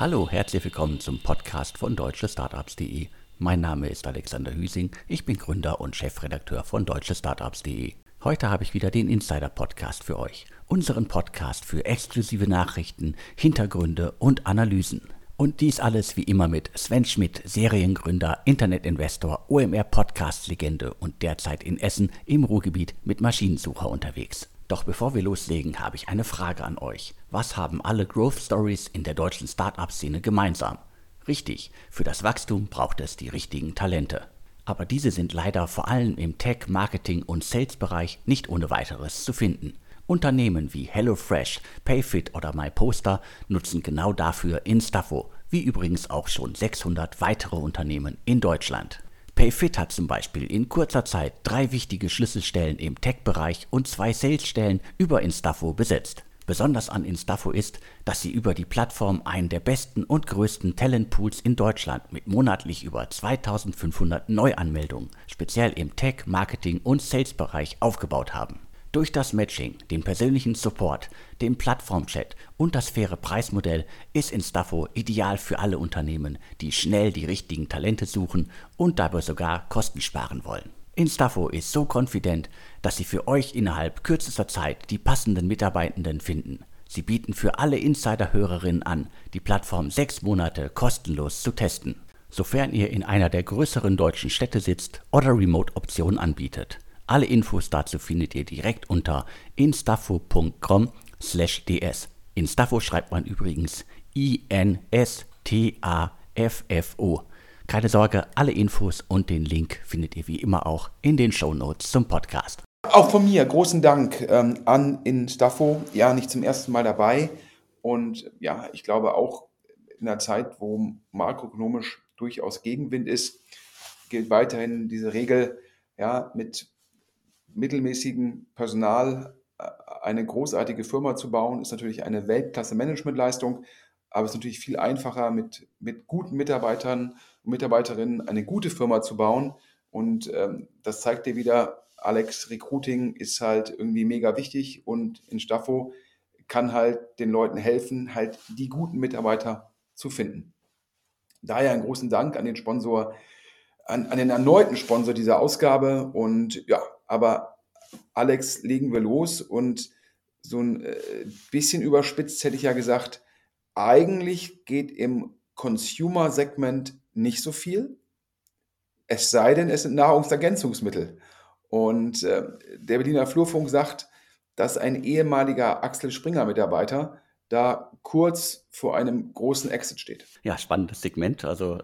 Hallo, herzlich willkommen zum Podcast von deutschestartups.de. Mein Name ist Alexander Hüsing, ich bin Gründer und Chefredakteur von deutschestartups.de. Heute habe ich wieder den Insider-Podcast für euch. Unseren Podcast für exklusive Nachrichten, Hintergründe und Analysen. Und dies alles wie immer mit Sven Schmidt, Seriengründer, Internetinvestor, OMR-Podcast-Legende und derzeit in Essen im Ruhrgebiet mit Maschinensucher unterwegs. Doch bevor wir loslegen, habe ich eine Frage an euch. Was haben alle Growth Stories in der deutschen Startup-Szene gemeinsam? Richtig, für das Wachstum braucht es die richtigen Talente. Aber diese sind leider vor allem im Tech, Marketing und Sales-Bereich nicht ohne weiteres zu finden. Unternehmen wie HelloFresh, Payfit oder MyPoster nutzen genau dafür Instafo, wie übrigens auch schon 600 weitere Unternehmen in Deutschland. Payfit hat zum Beispiel in kurzer Zeit drei wichtige Schlüsselstellen im Tech-Bereich und zwei Salesstellen über Instafo besetzt. Besonders an Instafo ist, dass sie über die Plattform einen der besten und größten Talentpools in Deutschland mit monatlich über 2500 Neuanmeldungen, speziell im Tech, Marketing und Sales-Bereich aufgebaut haben. Durch das Matching, den persönlichen Support, den Plattformchat und das faire Preismodell ist Instafo ideal für alle Unternehmen, die schnell die richtigen Talente suchen und dabei sogar Kosten sparen wollen. Instafo ist so confident, dass sie für euch innerhalb kürzester Zeit die passenden Mitarbeitenden finden. Sie bieten für alle Insider-Hörerinnen an, die Plattform sechs Monate kostenlos zu testen, sofern ihr in einer der größeren deutschen Städte sitzt oder Remote-Optionen anbietet. Alle Infos dazu findet ihr direkt unter instafo.com/ds. Instafo schreibt man übrigens I-N-S-T-A-F-F-O. Keine Sorge, alle Infos und den Link findet ihr wie immer auch in den Show Notes zum Podcast. Auch von mir großen Dank ähm, an Instafo. Ja, nicht zum ersten Mal dabei. Und ja, ich glaube auch in einer Zeit, wo makroökonomisch durchaus Gegenwind ist, gilt weiterhin diese Regel, ja, mit mittelmäßigem Personal äh, eine großartige Firma zu bauen, ist natürlich eine Weltklasse-Managementleistung, aber es ist natürlich viel einfacher, mit, mit guten Mitarbeitern und Mitarbeiterinnen eine gute Firma zu bauen. Und ähm, das zeigt dir wieder, Alex, Recruiting ist halt irgendwie mega wichtig und in Staffo kann halt den Leuten helfen, halt die guten Mitarbeiter zu finden. Daher einen großen Dank an den Sponsor, an, an den erneuten Sponsor dieser Ausgabe und ja, aber Alex, legen wir los und so ein äh, bisschen überspitzt hätte ich ja gesagt, eigentlich geht im Consumer-Segment nicht so viel, es sei denn, es sind Nahrungsergänzungsmittel. Und äh, der Berliner Flurfunk sagt, dass ein ehemaliger Axel Springer-Mitarbeiter da kurz vor einem großen Exit steht. Ja, spannendes Segment. Also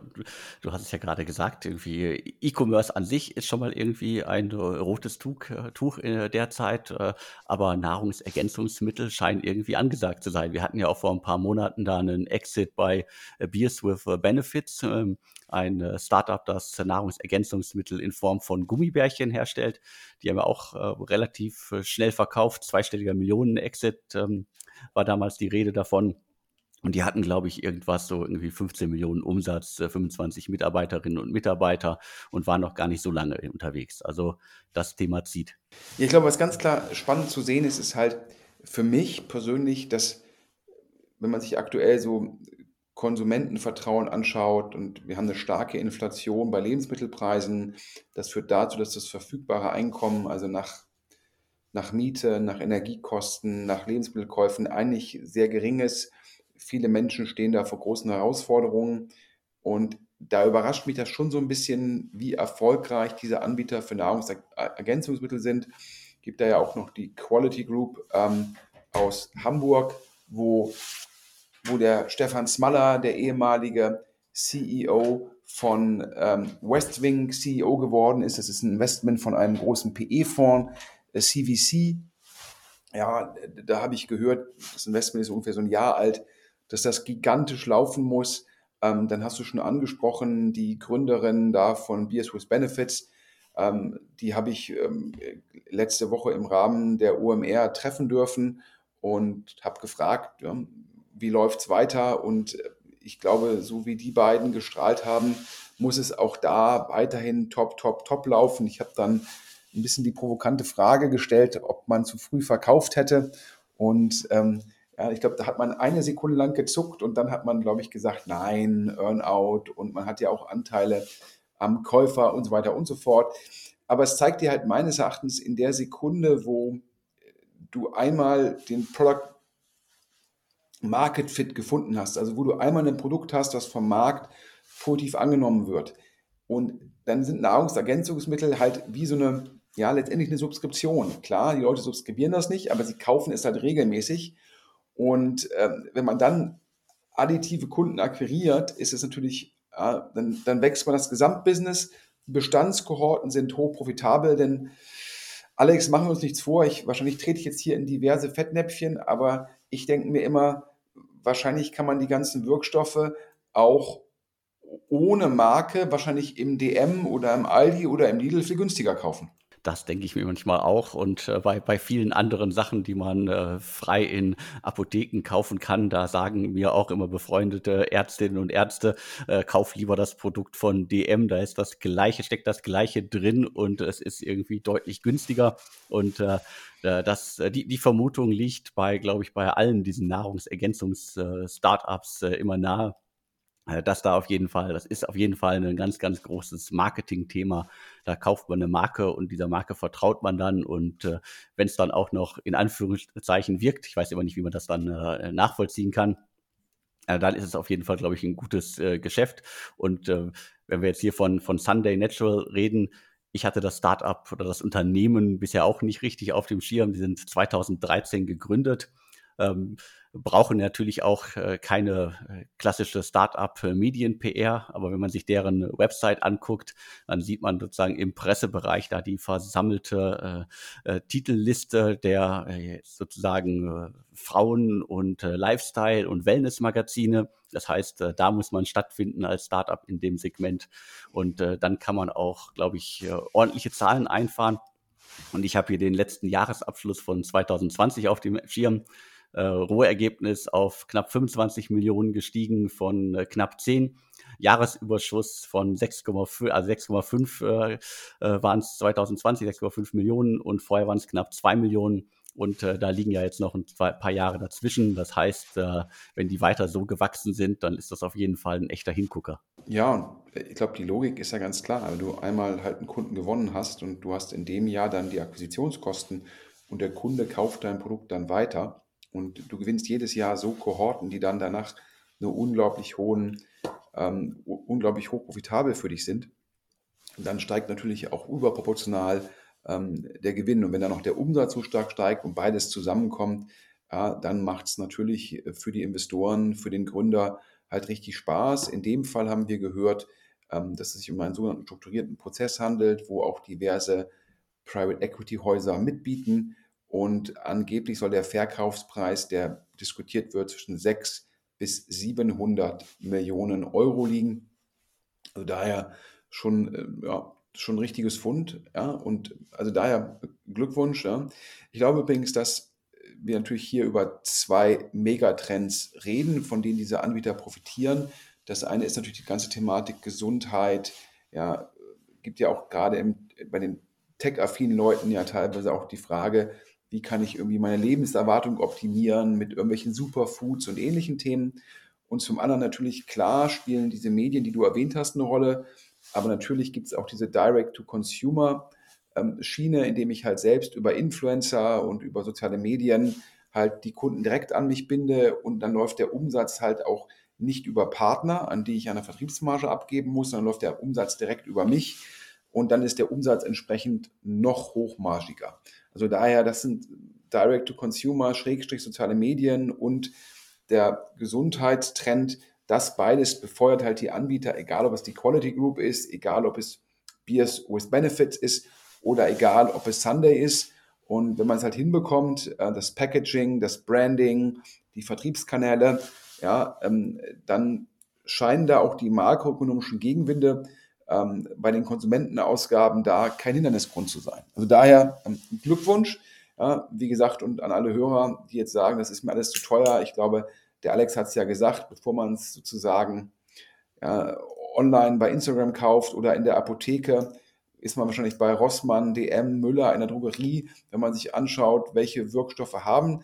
du, hast es ja gerade gesagt, irgendwie E-Commerce an sich ist schon mal irgendwie ein rotes Tuch, äh, Tuch in der Zeit, äh, aber Nahrungsergänzungsmittel scheinen irgendwie angesagt zu sein. Wir hatten ja auch vor ein paar Monaten da einen Exit bei äh, Beers with Benefits. Ähm, ein Startup, das Nahrungsergänzungsmittel in Form von Gummibärchen herstellt. Die haben wir auch relativ schnell verkauft, zweistelliger Millionen-Exit ähm, war damals die Rede davon. Und die hatten, glaube ich, irgendwas so irgendwie 15 Millionen Umsatz, 25 Mitarbeiterinnen und Mitarbeiter und waren noch gar nicht so lange unterwegs. Also das Thema zieht. Ja, ich glaube, was ganz klar spannend zu sehen ist, ist halt für mich persönlich, dass wenn man sich aktuell so Konsumentenvertrauen anschaut und wir haben eine starke Inflation bei Lebensmittelpreisen, das führt dazu, dass das verfügbare Einkommen, also nach, nach Miete, nach Energiekosten, nach Lebensmittelkäufen eigentlich sehr gering ist. Viele Menschen stehen da vor großen Herausforderungen und da überrascht mich das schon so ein bisschen, wie erfolgreich diese Anbieter für Nahrungsergänzungsmittel sind. Gibt da ja auch noch die Quality Group ähm, aus Hamburg, wo wo der Stefan Smaller, der ehemalige CEO von ähm, Westwing, CEO geworden ist. Das ist ein Investment von einem großen PE-Fonds, äh, CVC. Ja, da habe ich gehört, das Investment ist ungefähr so ein Jahr alt, dass das gigantisch laufen muss. Ähm, dann hast du schon angesprochen, die Gründerin da von Beers with Benefits. Ähm, die habe ich ähm, letzte Woche im Rahmen der OMR treffen dürfen und habe gefragt, ja, wie läuft es weiter? Und äh, ich glaube, so wie die beiden gestrahlt haben, muss es auch da weiterhin top, top, top laufen. Ich habe dann ein bisschen die provokante Frage gestellt, ob man zu früh verkauft hätte. Und ähm, Ja, ich glaube, da hat man eine Sekunde lang gezuckt und dann hat man, glaube ich, gesagt, nein, Earnout und man hat ja auch Anteile am Käufer und so weiter und so fort. Aber es zeigt dir halt meines Erachtens in der Sekunde, wo du einmal den Product Market Fit gefunden hast, also wo du einmal ein Produkt hast, das vom Markt positiv angenommen wird. Und dann sind Nahrungsergänzungsmittel halt wie so eine, ja, letztendlich eine Subskription. Klar, die Leute subskribieren das nicht, aber sie kaufen es halt regelmäßig. Und äh, wenn man dann additive Kunden akquiriert, ist es natürlich, äh, dann, dann wächst man das Gesamtbusiness. Bestandskohorten sind hoch profitabel, denn Alex, machen wir uns nichts vor. Ich, wahrscheinlich trete ich jetzt hier in diverse Fettnäpfchen, aber ich denke mir immer, wahrscheinlich kann man die ganzen Wirkstoffe auch ohne Marke wahrscheinlich im DM oder im Aldi oder im Lidl viel günstiger kaufen. Das denke ich mir manchmal auch. Und äh, bei, bei vielen anderen Sachen, die man äh, frei in Apotheken kaufen kann, da sagen mir auch immer befreundete Ärztinnen und Ärzte, äh, kauf lieber das Produkt von DM, da ist das Gleiche, steckt das Gleiche drin und es ist irgendwie deutlich günstiger. Und äh, äh das, äh, die, die Vermutung liegt bei, glaube ich, bei allen diesen Nahrungsergänzungs-Startups äh, immer nahe äh, das da auf jeden Fall, das ist auf jeden Fall ein ganz, ganz großes Marketing-Thema. Da kauft man eine Marke und dieser Marke vertraut man dann und äh, wenn es dann auch noch in Anführungszeichen wirkt, ich weiß immer nicht, wie man das dann äh, nachvollziehen kann, äh, dann ist es auf jeden Fall, glaube ich, ein gutes äh, Geschäft. Und äh, wenn wir jetzt hier von, von Sunday Natural reden, ich hatte das Startup oder das Unternehmen bisher auch nicht richtig auf dem Schirm. Die sind 2013 gegründet. Ähm, brauchen natürlich auch äh, keine äh, klassische Start-up-Medien-PR, aber wenn man sich deren Website anguckt, dann sieht man sozusagen im Pressebereich da die versammelte äh, Titelliste der sozusagen Frauen- und Lifestyle- und Wellness-Magazine. Das heißt, da muss man stattfinden als Startup in dem Segment und dann kann man auch, glaube ich, ordentliche Zahlen einfahren. Und ich habe hier den letzten Jahresabschluss von 2020 auf dem Schirm äh, Rohergebnis auf knapp 25 Millionen gestiegen von äh, knapp 10. Jahresüberschuss von 6,5, also 6,5 äh, waren es 2020, 6,5 Millionen und vorher waren es knapp 2 Millionen. Und äh, da liegen ja jetzt noch ein paar Jahre dazwischen. Das heißt, äh, wenn die weiter so gewachsen sind, dann ist das auf jeden Fall ein echter Hingucker. Ja, ich glaube, die Logik ist ja ganz klar. Wenn du einmal halt einen Kunden gewonnen hast und du hast in dem Jahr dann die Akquisitionskosten und der Kunde kauft dein Produkt dann weiter, und du gewinnst jedes Jahr so Kohorten, die dann danach eine unglaublich hohen, ähm, unglaublich hoch profitabel für dich sind. Und dann steigt natürlich auch überproportional ähm, der Gewinn. Und wenn dann noch der Umsatz so stark steigt und beides zusammenkommt, ja, dann macht es natürlich für die Investoren, für den Gründer halt richtig Spaß. In dem Fall haben wir gehört, ähm, dass es sich um einen sogenannten strukturierten Prozess handelt, wo auch diverse Private Equity Häuser mitbieten und angeblich soll der Verkaufspreis, der diskutiert wird, zwischen 6 bis 700 Millionen Euro liegen. Also daher schon, äh, ja, schon ein richtiges Fund. Ja, und also daher Glückwunsch. Ja. Ich glaube übrigens, dass wir natürlich hier über zwei Megatrends reden, von denen diese Anbieter profitieren. Das eine ist natürlich die ganze Thematik Gesundheit. Ja, gibt ja auch gerade im, bei den tech-affinen Leuten ja teilweise auch die Frage, wie kann ich irgendwie meine Lebenserwartung optimieren mit irgendwelchen Superfoods und ähnlichen Themen. Und zum anderen natürlich, klar, spielen diese Medien, die du erwähnt hast, eine Rolle. Aber natürlich gibt es auch diese Direct-to-Consumer-Schiene, indem ich halt selbst über Influencer und über soziale Medien halt die Kunden direkt an mich binde und dann läuft der Umsatz halt auch nicht über Partner, an die ich eine Vertriebsmarge abgeben muss, sondern läuft der Umsatz direkt über mich und dann ist der Umsatz entsprechend noch hochmargiger. Also daher, das sind Direct-to-Consumer, Schrägstrich soziale Medien und der Gesundheitstrend, das beides befeuert halt die Anbieter, egal ob es die Quality Group ist, egal ob es Beers with Benefits ist oder egal ob es Sunday ist. Und wenn man es halt hinbekommt, äh, das Packaging, das Branding, die Vertriebskanäle, ja, ähm, dann scheinen da auch die makroökonomischen Gegenwinde ähm, bei den Konsumentenausgaben da kein Hindernisgrund zu sein. Also daher ähm, Glückwunsch, ja, wie gesagt, und an alle Hörer, die jetzt sagen, das ist mir alles zu teuer. Ich glaube, der Alex hat es ja gesagt, bevor man es sozusagen ja, online bei Instagram kauft oder in der Apotheke, ist man wahrscheinlich bei Rossmann, DM, Müller in der Drogerie, wenn man sich anschaut, welche Wirkstoffe haben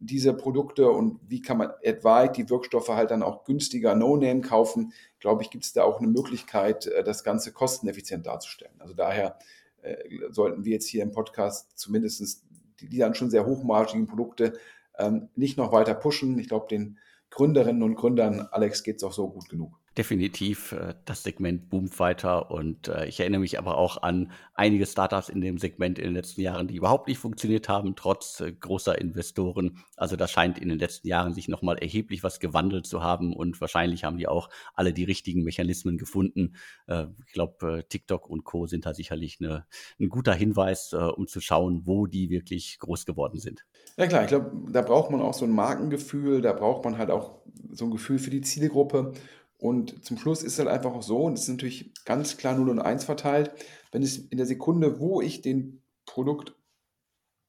diese Produkte und wie kann man etwaig die Wirkstoffe halt dann auch günstiger No-Name kaufen, glaube ich, gibt es da auch eine Möglichkeit, äh, das Ganze kosteneffizient darzustellen. Also daher äh, sollten wir jetzt hier im Podcast zumindest die, die dann schon sehr hochmargigen Produkte ähm, nicht noch weiter pushen. Ich glaube, den Gründerinnen und Gründern, Alex, geht es auch so gut genug definitiv, äh, das Segment boomt weiter und äh, ich erinnere mich aber auch an einige Startups in dem Segment in den letzten Jahren, die überhaupt nicht funktioniert haben, trotz äh, großer Investoren. Also da scheint in den letzten Jahren sich nochmal erheblich was gewandelt zu haben und wahrscheinlich haben die auch alle die richtigen Mechanismen gefunden. ich glaube, TikTok und Co. sind da sicherlich eine, ein guter Hinweis, um zu schauen, wo die wirklich groß geworden sind. Ja klar, ich glaube, da braucht man auch so ein Markengefühl, da braucht man halt auch so ein Gefühl für die Zielgruppe. Und zum Schluss ist es halt einfach auch so, und das ist natürlich ganz klar 0 und 1 verteilt, wenn es in der Sekunde, wo ich den Produkt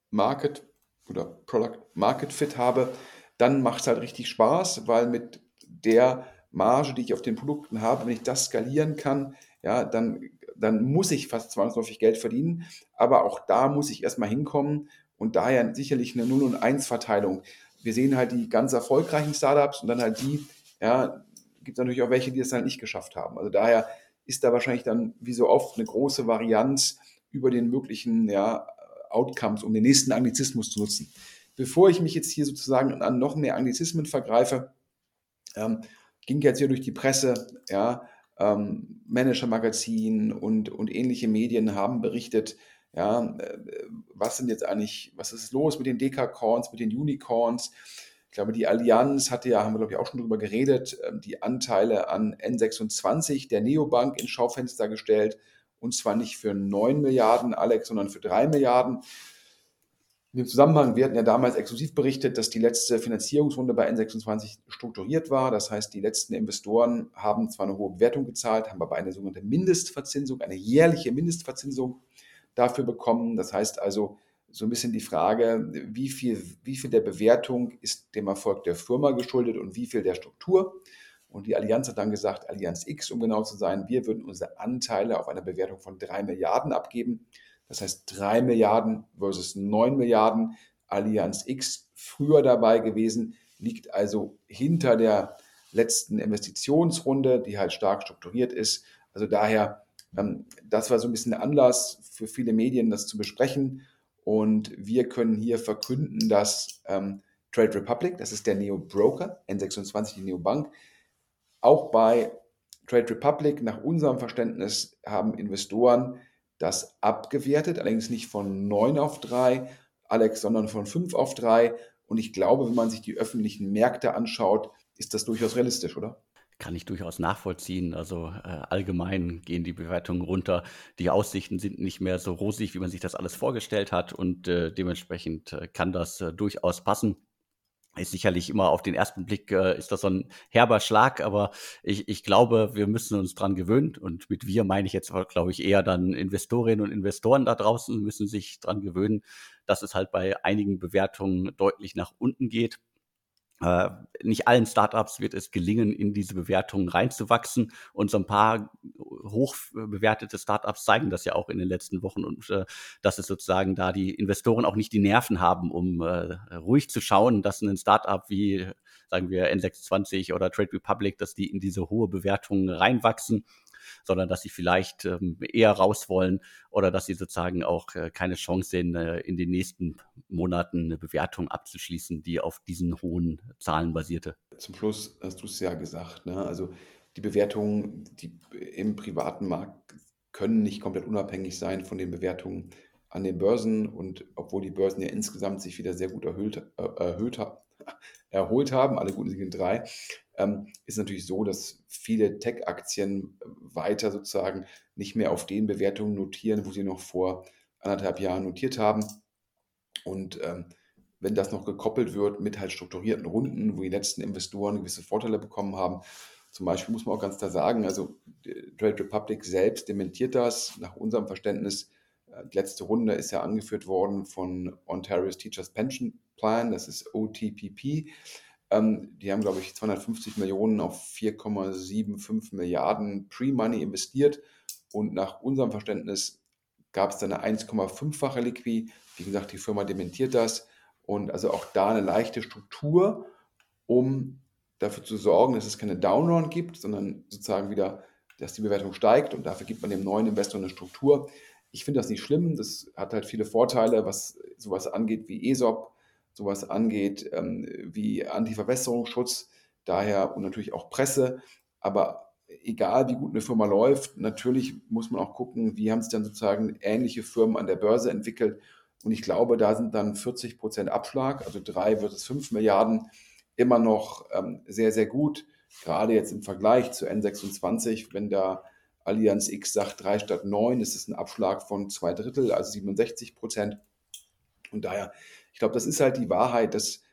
Market oder Product Market Fit habe, dann macht es halt richtig Spaß, weil mit der Marge, die ich auf den Produkten habe, wenn ich das skalieren kann, ja, dann, dann muss ich fast zwangsläufig Geld verdienen. Aber auch da muss ich erstmal hinkommen und daher sicherlich eine 0 und 1 Verteilung. Wir sehen halt die ganz erfolgreichen Startups und dann halt die, ja, gibt es natürlich auch welche, die es halt nicht geschafft haben. Also daher ist da wahrscheinlich dann, wie so oft, eine große Varianz über den möglichen ja, Outcomes, um den nächsten Anglizismus zu nutzen. Bevor ich mich jetzt hier sozusagen an noch mehr Anglizismen vergreife, ähm, ging jetzt hier durch die Presse, ja, ähm, Manager-Magazin und, und ähnliche Medien haben berichtet, ja, äh, was sind jetzt eigentlich, was ist los mit den Dekacorns, mit den Unicorns? Ich glaube, die Allianz hatte ja, haben wir glaube ich auch schon drüber geredet, ähm, die Anteile an N26 der Neobank ins Schaufenster gestellt. Und zwar nicht für 9 Milliarden, Alex, sondern für 3 Milliarden. In dem Zusammenhang, wir hatten ja damals exklusiv berichtet, dass die letzte Finanzierungsrunde bei N26 strukturiert war. Das heißt, die letzten Investoren haben zwar eine hohe Bewertung gezahlt, haben aber eine sogenannte Mindestverzinsung, eine jährliche Mindestverzinsung dafür bekommen. Das heißt also, so ein bisschen die Frage, wie viel, wie viel der Bewertung ist dem Erfolg der Firma geschuldet und wie viel der Struktur. Und die Allianz hat dann gesagt, Allianz X, um genau zu sein, wir würden unsere Anteile auf einer Bewertung von drei Milliarden abgeben. Das heißt drei Milliarden versus neun Milliarden. Allianz X früher dabei gewesen, liegt also hinter der letzten Investitionsrunde, die halt stark strukturiert ist. Also daher, ähm, das war so ein bisschen der Anlass für viele Medien, das zu besprechen. Und wir können hier verkünden, dass ähm, Trade Republic, das ist der Neo-Broker, N26 die Neo-Bank, auch bei Trade Republic nach unserem Verständnis haben Investoren das abgewertet, allerdings nicht von 9 auf 3, Alex, sondern von 5 auf 3. Und ich glaube, wenn man sich die öffentlichen Märkte anschaut, ist das durchaus realistisch, oder? Kann ich durchaus nachvollziehen. Also äh, allgemein gehen die Bewertungen runter. Die Aussichten sind nicht mehr so rosig, wie man sich das alles vorgestellt hat. Und äh, dementsprechend äh, kann das äh, durchaus passen. Ist sicherlich immer auf den ersten Blick äh, ist das so ein herber Schlag, aber ich, ich glaube, wir müssen uns dran gewöhnen. Und mit wir meine ich jetzt, glaube ich, eher dann Investorinnen und Investoren da draußen müssen sich dran gewöhnen, dass es halt bei einigen Bewertungen deutlich nach unten geht. Äh, nicht allen Startups wird es gelingen, in diese Bewertungen reinzuwachsen. Und so ein paar hoch bewertete Startups zeigen das ja auch in den letzten Wochen und äh, dass es sozusagen da die Investoren auch nicht die Nerven haben, um äh, ruhig zu schauen, dass ein Startup wie, sagen wir, N26 oder Trade Republic, dass die in diese hohe Bewertung reinwachsen sondern dass sie vielleicht ähm, eher raus wollen oder dass sie sozusagen auch äh, keine Chance sehen, äh, in den nächsten Monaten eine Bewertung abzuschließen, die auf diesen hohen Zahlen basierte. Zum Schluss hast du es ja gesagt, ne? also die Bewertungen die im privaten Markt können nicht komplett unabhängig sein von den Bewertungen an den Börsen und obwohl die Börsen ja insgesamt sich wieder sehr gut erhöht, äh, erhöht, erholt haben, alle guten Siegen drei, ähm, ist natürlich so, dass viele Tech-Aktien weiter sozusagen nicht mehr auf den Bewertungen notieren, wo sie noch vor anderthalb Jahren notiert haben. Und ähm, wenn das noch gekoppelt wird mit halt strukturierten Runden, wo die letzten Investoren gewisse Vorteile bekommen haben, zum Beispiel muss man auch ganz klar sagen, also Trade Republic selbst dementiert das nach unserem Verständnis. Äh, die letzte Runde ist ja angeführt worden von Ontario's Teachers Pension Plan, das ist OTPP. Ähm, die haben, glaube ich, 250 Millionen auf 4,75 Milliarden Pre-Money investiert und nach unserem Verständnis gab es dann eine 1,5-fache Liquid. Wie gesagt, die Firma dementiert das und also auch da eine leichte Struktur, um dafür zu sorgen, dass es keine Downround gibt, sondern sozusagen wieder, dass die Bewertung steigt und dafür gibt man dem neuen Investor eine Struktur. Ich finde das nicht schlimm, das hat halt viele Vorteile, was sowas angeht wie ESOP, sowas angeht ähm, wie Antiverwässerungsschutz, daher und natürlich auch Presse, aber egal wie gut eine Firma läuft, natürlich muss man auch gucken, wie haben sich dann sozusagen ähnliche Firmen an der Börse entwickelt und ich glaube, da sind dann 40 Prozent Abschlag, also drei versus fünf Milliarden, immer noch ähm, sehr, sehr gut. Gerade jetzt im Vergleich zu N26, wenn da Allianz X sagt drei statt neun, ist es ein Abschlag von zwei Drittel, also 67 Prozent. Und daher, ich glaube, das ist halt die Wahrheit, dass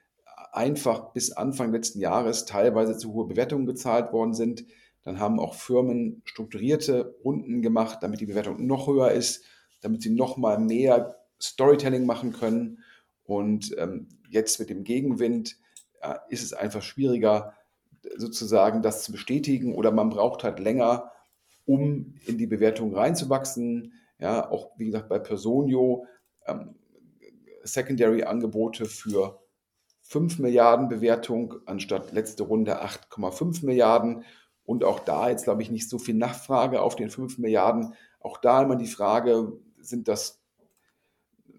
einfach bis Anfang letzten Jahres teilweise zu hohe Bewertungen gezahlt worden sind. Dann haben auch Firmen strukturierte Runden gemacht, damit die Bewertung noch höher ist, damit sie noch mal mehr Storytelling machen können. Und ähm, jetzt mit dem Gegenwind äh, ist es einfach schwieriger, sozusagen das zu bestätigen oder man braucht halt länger, um in die Bewertung reinzuwachsen. Ja, auch wie gesagt bei Personio ähm, Secondary-Angebote für 5 Milliarden Bewertung anstatt letzte Runde 8,5 Milliarden. Und auch da jetzt, glaube ich, nicht so viel Nachfrage auf den 5 Milliarden. Auch da immer die Frage, sind das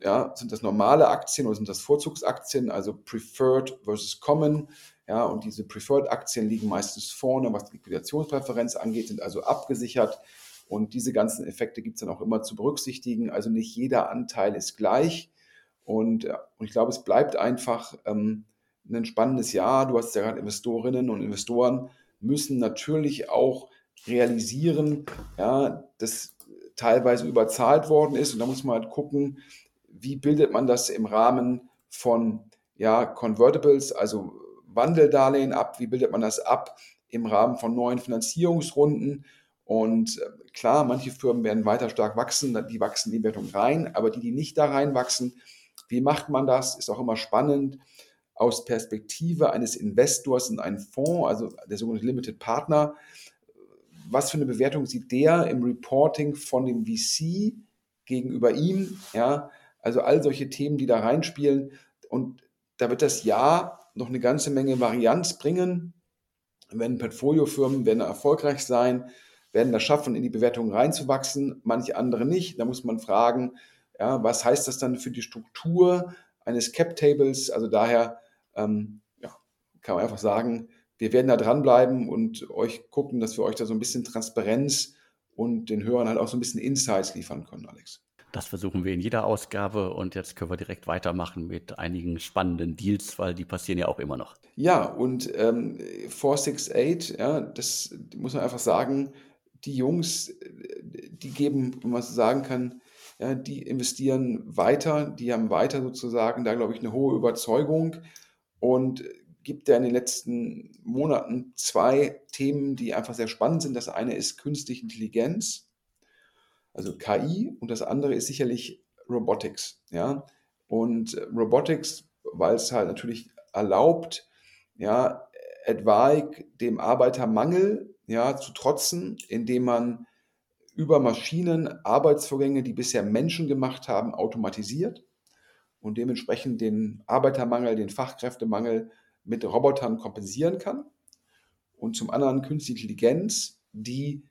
ja, sind das normale Aktien oder sind das Vorzugsaktien, also Preferred versus Common. Ja, und diese Preferred-Aktien liegen meistens vorne, was die Liquidationspräferenz angeht, sind also abgesichert. Und diese ganzen Effekte gibt es dann auch immer zu berücksichtigen. Also nicht jeder Anteil ist gleich. Und, und ich glaube, es bleibt einfach ähm, ein spannendes Jahr. Du hast ja gerade Investorinnen und Investoren müssen natürlich auch realisieren, ja, dass teilweise überzahlt worden ist. Und da muss man halt gucken, wie bildet man das im Rahmen von ja, Convertibles, also Wandeldarlehen ab, wie bildet man das ab im Rahmen von neuen Finanzierungsrunden. Und äh, klar, manche Firmen werden weiter stark wachsen, die wachsen in die Wertung rein, aber die, die nicht da reinwachsen, wie macht man das? Ist auch immer spannend aus Perspektive eines Investors in einen Fonds, also der sogenannte Limited Partner. Was für eine Bewertung sieht der im Reporting von dem VC gegenüber ihm? Ja, also all solche Themen, die da reinspielen. Und da wird das Jahr noch eine ganze Menge Varianz bringen. Wenn Portfoliofirmen werden erfolgreich sein, werden das schaffen, in die Bewertungen reinzuwachsen, manche andere nicht. Da muss man fragen, ja, was heißt das dann für die Struktur eines Cap-Tables? Also daher ähm, ja, kann man einfach sagen, wir werden da dranbleiben und euch gucken, dass wir euch da so ein bisschen Transparenz und den Hörern halt auch so ein bisschen Insights liefern können, Alex. Das versuchen wir in jeder Ausgabe und jetzt können wir direkt weitermachen mit einigen spannenden Deals, weil die passieren ja auch immer noch. Ja, und ähm, 468, ja, das muss man einfach sagen, die Jungs, die geben, wenn man so sagen kann, ja, die investieren weiter, die haben weiter sozusagen da, glaube ich, eine hohe Überzeugung und gibt ja in den letzten Monaten zwei Themen, die einfach sehr spannend sind. Das eine ist künstliche Intelligenz also KI und das andere ist sicherlich Robotics. Ja? Und äh, Robotics, weil es halt natürlich erlaubt, ja, etwaig dem Arbeitermangel ja, zu trotzen, indem man über Maschinen Arbeitsvorgänge, die bisher Menschen gemacht haben, automatisiert und dementsprechend den Arbeitermangel, den Fachkräftemangel mit Robotern kompensieren kann. Und zum anderen künstliche Intelligenz, die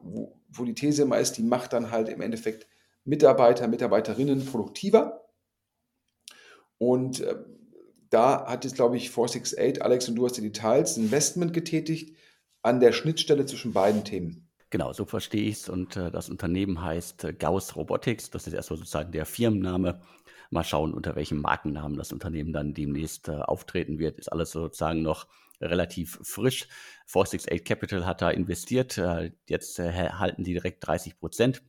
wo, wo die These immer ist, die macht dann halt im Endeffekt Mitarbeiter, Mitarbeiterinnen produktiver. Und äh, da hat jetzt, glaube ich, 468, Alex und du hast die Details, ein Investment getätigt an der Schnittstelle zwischen beiden Themen. Genau, so verstehe ich es. Und äh, das Unternehmen heißt äh, Gauss Robotics. Das ist erstmal sozusagen der Firmenname. Mal schauen, unter welchem Markennamen das Unternehmen dann demnächst äh, auftreten wird. Ist alles sozusagen noch relativ frisch. 468 Capital hat da investiert. Äh, jetzt äh, halten die direkt 30 Prozent.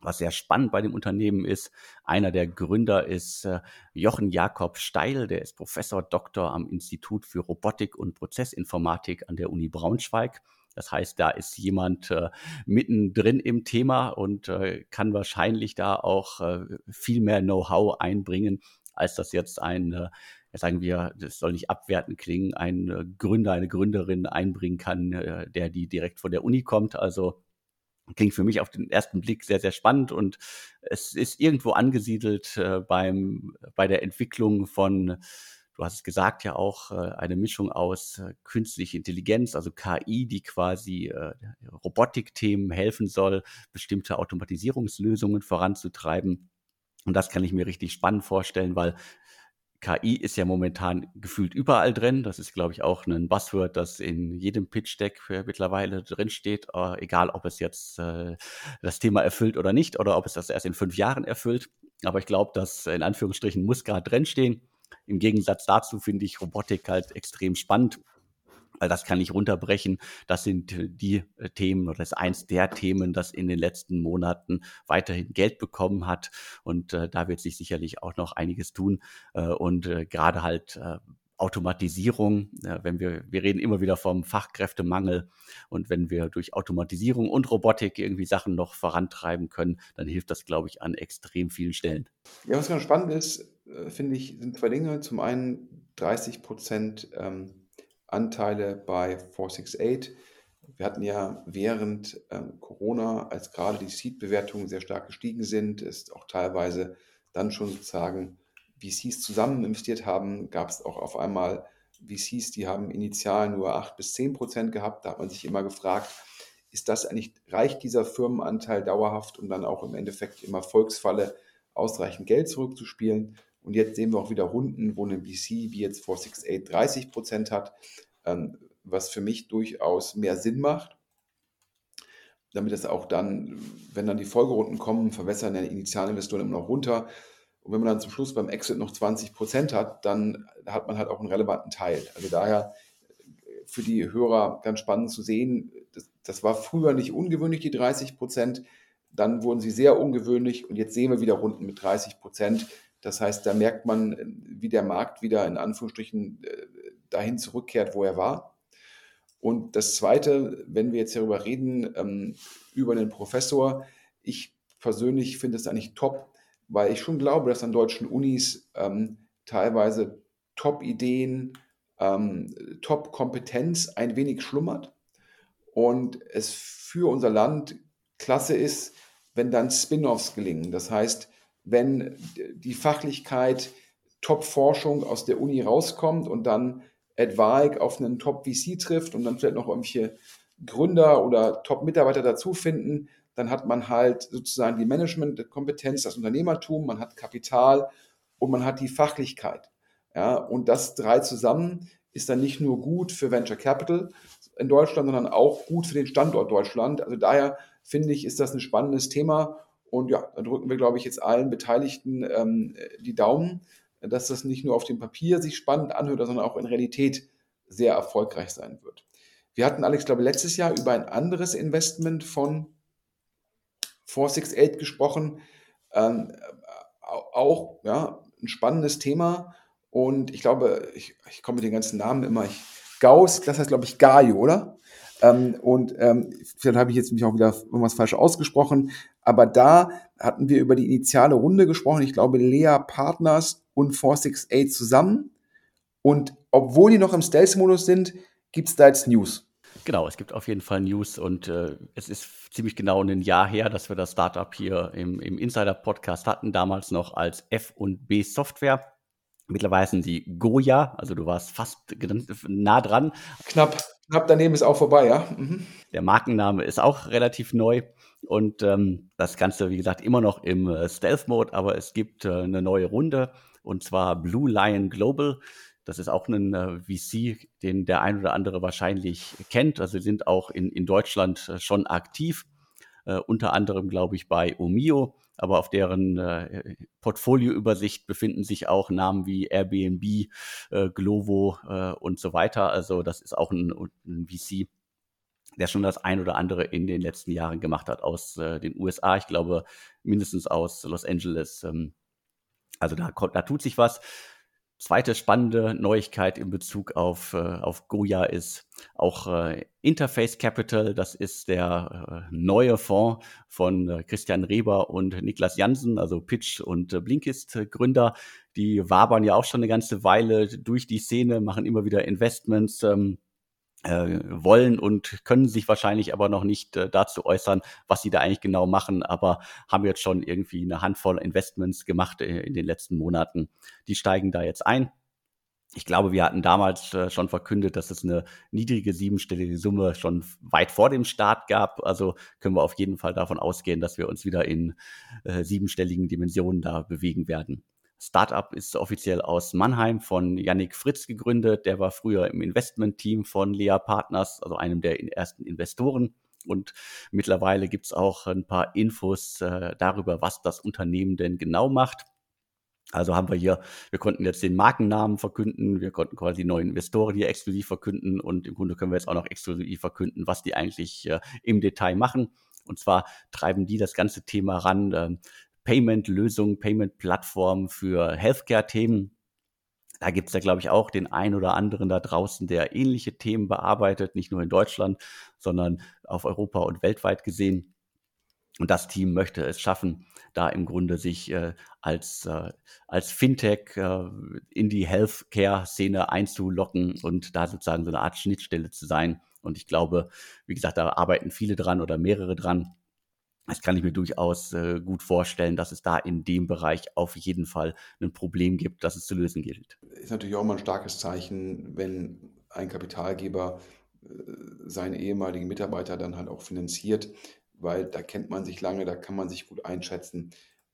Was sehr spannend bei dem Unternehmen ist, einer der Gründer ist äh, Jochen Jakob Steil, der ist Professor Doktor am Institut für Robotik und Prozessinformatik an der Uni Braunschweig. Das heißt, da ist jemand äh, mittendrin im Thema und äh, kann wahrscheinlich da auch äh, viel mehr Know-how einbringen, als das jetzt ein sagen wir, das soll nicht abwertend klingen, ein Gründer, eine Gründerin einbringen kann, äh, der die direkt von der Uni kommt. Also klingt für mich auf den ersten Blick sehr, sehr spannend und es ist irgendwo angesiedelt äh, beim, bei der Entwicklung von, du hast es gesagt ja auch, äh, eine Mischung aus äh, künstlicher Intelligenz, also KI, die quasi äh, Robotikthemen helfen soll, bestimmte Automatisierungslösungen voranzutreiben. Und das kann ich mir richtig spannend vorstellen, weil KI ist ja momentan gefühlt überall drin. Das ist, glaube ich, auch ein Buzzword, das in jedem Pitch-Deck mittlerweile drinsteht, egal ob es jetzt das Thema erfüllt oder nicht oder ob es das erst in fünf Jahren erfüllt. Aber ich glaube, dass in Anführungsstrichen muss gerade drinstehen. Im Gegensatz dazu finde ich Robotik halt extrem spannend weil das kann ich runterbrechen. Das sind äh, die äh, Themen oder das ist eins der Themen, das in den letzten Monaten weiterhin Geld bekommen hat. Und äh, da wird sich sicherlich auch noch einiges tun. Äh, und äh, gerade halt äh, Automatisierung, wenn wir, wir reden immer wieder vom Fachkräftemangel und wenn wir durch Automatisierung und Robotik irgendwie Sachen noch vorantreiben können, dann hilft das, glaube ich, an extrem vielen Stellen. Ja, was ganz spannend ist, finde ich, sind zwei Dinge. Zum einen 30 Prozent ähm, Anteile bei 468. Wir hatten ja während ähm, Corona, als gerade die Seed-Bewertungen sehr stark gestiegen sind, ist auch teilweise dann schon sozusagen VCs zusammen investiert haben, gab es auch auf einmal VCs, die haben initial nur 8 bis 10 Prozent gehabt. Da hat man sich immer gefragt, ist das eigentlich, reicht dieser Firmenanteil dauerhaft, um dann auch im Endeffekt im Erfolgsfalle ausreichend Geld zurückzuspielen? Und jetzt sehen wir auch wieder Runden, wo ein VC wie jetzt 468 30 Prozent hat, ähm, was für mich durchaus mehr Sinn macht, damit es auch dann, wenn dann die Folgerunden kommen, verwässern die Initialinvestoren immer noch runter. Und wenn man dann zum Schluss beim Exit noch 20 Prozent hat, dann hat man halt auch einen relevanten Teil. Also daher für die Hörer ganz spannend zu sehen, das, das war früher nicht ungewöhnlich, die 30 Prozent. Dann wurden sie sehr ungewöhnlich und jetzt sehen wir wieder Runden mit 30 Prozent. Das heißt, da merkt man, wie der Markt wieder in Anführungsstrichen äh, dahin zurückkehrt, wo er war. Und das Zweite, wenn wir jetzt darüber reden, ähm, über einen Professor, ich persönlich finde es eigentlich top, weil ich schon glaube, dass an deutschen Unis ähm, teilweise Top-Ideen, ähm, Top-Kompetenz ein wenig schlummert und es für unser Land klasse ist, wenn dann Spin-offs gelingen. Das heißt, wenn die Fachlichkeit, Top-Forschung aus der Uni rauskommt und dann Advic auf einen Top-VC trifft und dann vielleicht noch irgendwelche Gründer oder Top-Mitarbeiter dazu finden, dann hat man halt sozusagen die Management-Kompetenz, das Unternehmertum, man hat Kapital und man hat die Fachlichkeit. Ja, und das drei zusammen ist dann nicht nur gut für Venture Capital in Deutschland, sondern auch gut für den Standort Deutschland. Also daher finde ich, ist das ein spannendes Thema und ja, da drücken wir, glaube ich, jetzt allen Beteiligten ähm, die Daumen, dass das nicht nur auf dem Papier sich spannend anhört, sondern auch in Realität sehr erfolgreich sein wird. Wir hatten, Alex, glaube ich, letztes Jahr über ein anderes Investment von 468 gesprochen. Ähm, auch ja, ein spannendes Thema. Und ich glaube, ich, ich komme mit den ganzen Namen immer. Ich, Gauss, das heißt, glaube ich, Gaio, oder? Ähm, und ähm, vielleicht habe ich jetzt mich auch wieder irgendwas falsch ausgesprochen. Aber da hatten wir über die initiale Runde gesprochen. Ich glaube, Lea Partners und 468 zusammen. Und obwohl die noch im Stealth-Modus sind, gibt es da jetzt News. Genau, es gibt auf jeden Fall News und äh, es ist ziemlich genau ein Jahr her, dass wir das Startup hier im, im Insider-Podcast hatten, damals noch als F&B Software. Mittlerweile sind sie Goya, also du warst fast nah dran. Knapp, knapp daneben ist auch vorbei, ja. Mhm. Der Markenname ist auch relativ neu und ähm, das Ganze, wie gesagt, immer noch im äh, Stealth-Mode, aber es gibt äh, eine neue Runde und zwar Blue Lion Global. Das ist auch ein äh, VC, den der ein oder andere wahrscheinlich kennt. Also sind auch in, in Deutschland äh, schon aktiv, äh, unter anderem, glaube ich, bei Omio aber auf deren äh, Portfolioübersicht befinden sich auch Namen wie Airbnb, äh, Glovo äh, und so weiter. Also das ist auch ein, ein, VC, der schon das ein oder andere in den letzten Jahren gemacht hat aus äh, den USA. Ich glaube mindestens aus Los Angeles. Ähm, also da, da tut sich was. Zweite spannende Neuigkeit in Bezug auf, äh, auf Goya ist auch äh, Interface Capital. Das ist der äh, neue Fonds von äh, Christian Reber und Niklas Jansen, also Pitch und äh, Blinkist Gründer. Die wabern ja auch schon eine ganze Weile durch die Szene, machen immer wieder Investments. Ähm, äh, wollen und können sich wahrscheinlich aber noch nicht äh, dazu äußern, was sie da eigentlich genau machen, aber haben jetzt schon irgendwie eine Handvoll Investments gemacht äh, in den letzten Monaten. Die steigen da jetzt ein. Ich glaube, wir hatten damals äh, schon verkündet, dass es eine niedrige siebenstellige Summe schon weit vor dem Start gab. Also können wir auf jeden Fall davon ausgehen, dass wir uns wieder in äh, siebenstelligen Dimensionen da bewegen werden. Startup ist offiziell aus Mannheim von Yannick Fritz gegründet. Der war früher im Investment-Team von Lea Partners, also einem der ersten Investoren. Und mittlerweile gibt es auch ein paar Infos äh, darüber, was das Unternehmen denn genau macht. Also haben wir hier, wir konnten jetzt den Markennamen verkünden, wir konnten quasi neuen Investoren hier exklusiv verkünden und im Grunde können wir jetzt auch noch exklusiv verkünden, was die eigentlich äh, im Detail machen. Und zwar treiben die das ganze Thema ran, äh, Payment-Lösung, Payment-Plattform für Healthcare-Themen. Da gibt es ja, glaube ich, auch den einen oder anderen da draußen, der ähnliche Themen bearbeitet, nicht nur in Deutschland, sondern auf Europa und weltweit gesehen. Und das Team möchte es schaffen, da im Grunde sich äh, als, äh, als Fintech äh, in die Healthcare-Szene einzulocken und da sozusagen so eine Art Schnittstelle zu sein. Und ich glaube, wie gesagt, da arbeiten viele dran oder mehrere dran. Das kann ich mir durchaus äh, gut vorstellen, dass es da in dem Bereich auf jeden Fall ein Problem gibt, das es zu lösen gilt. Ist natürlich auch mal ein starkes Zeichen, wenn ein Kapitalgeber äh, seinen ehemaligen Mitarbeiter dann halt auch finanziert, weil da kennt man sich lange, da kann man sich gut einschätzen.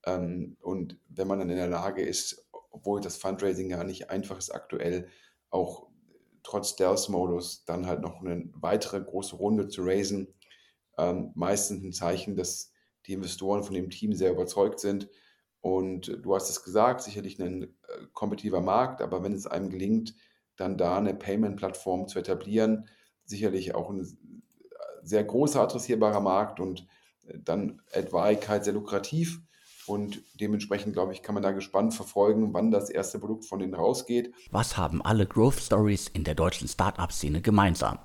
Ähm, und wenn man dann in der Lage ist, obwohl das Fundraising ja nicht einfach ist aktuell, auch trotz Stealth-Modus dann halt noch eine weitere große Runde zu raisen, ähm, meistens ein Zeichen, dass die Investoren von dem Team sehr überzeugt sind. Und du hast es gesagt, sicherlich ein äh, kompetitiver Markt, aber wenn es einem gelingt, dann da eine Payment-Plattform zu etablieren, sicherlich auch ein sehr großer adressierbarer Markt und äh, dann Advike halt sehr lukrativ. Und dementsprechend, glaube ich, kann man da gespannt verfolgen, wann das erste Produkt von denen rausgeht. Was haben alle Growth Stories in der deutschen Startup-Szene gemeinsam?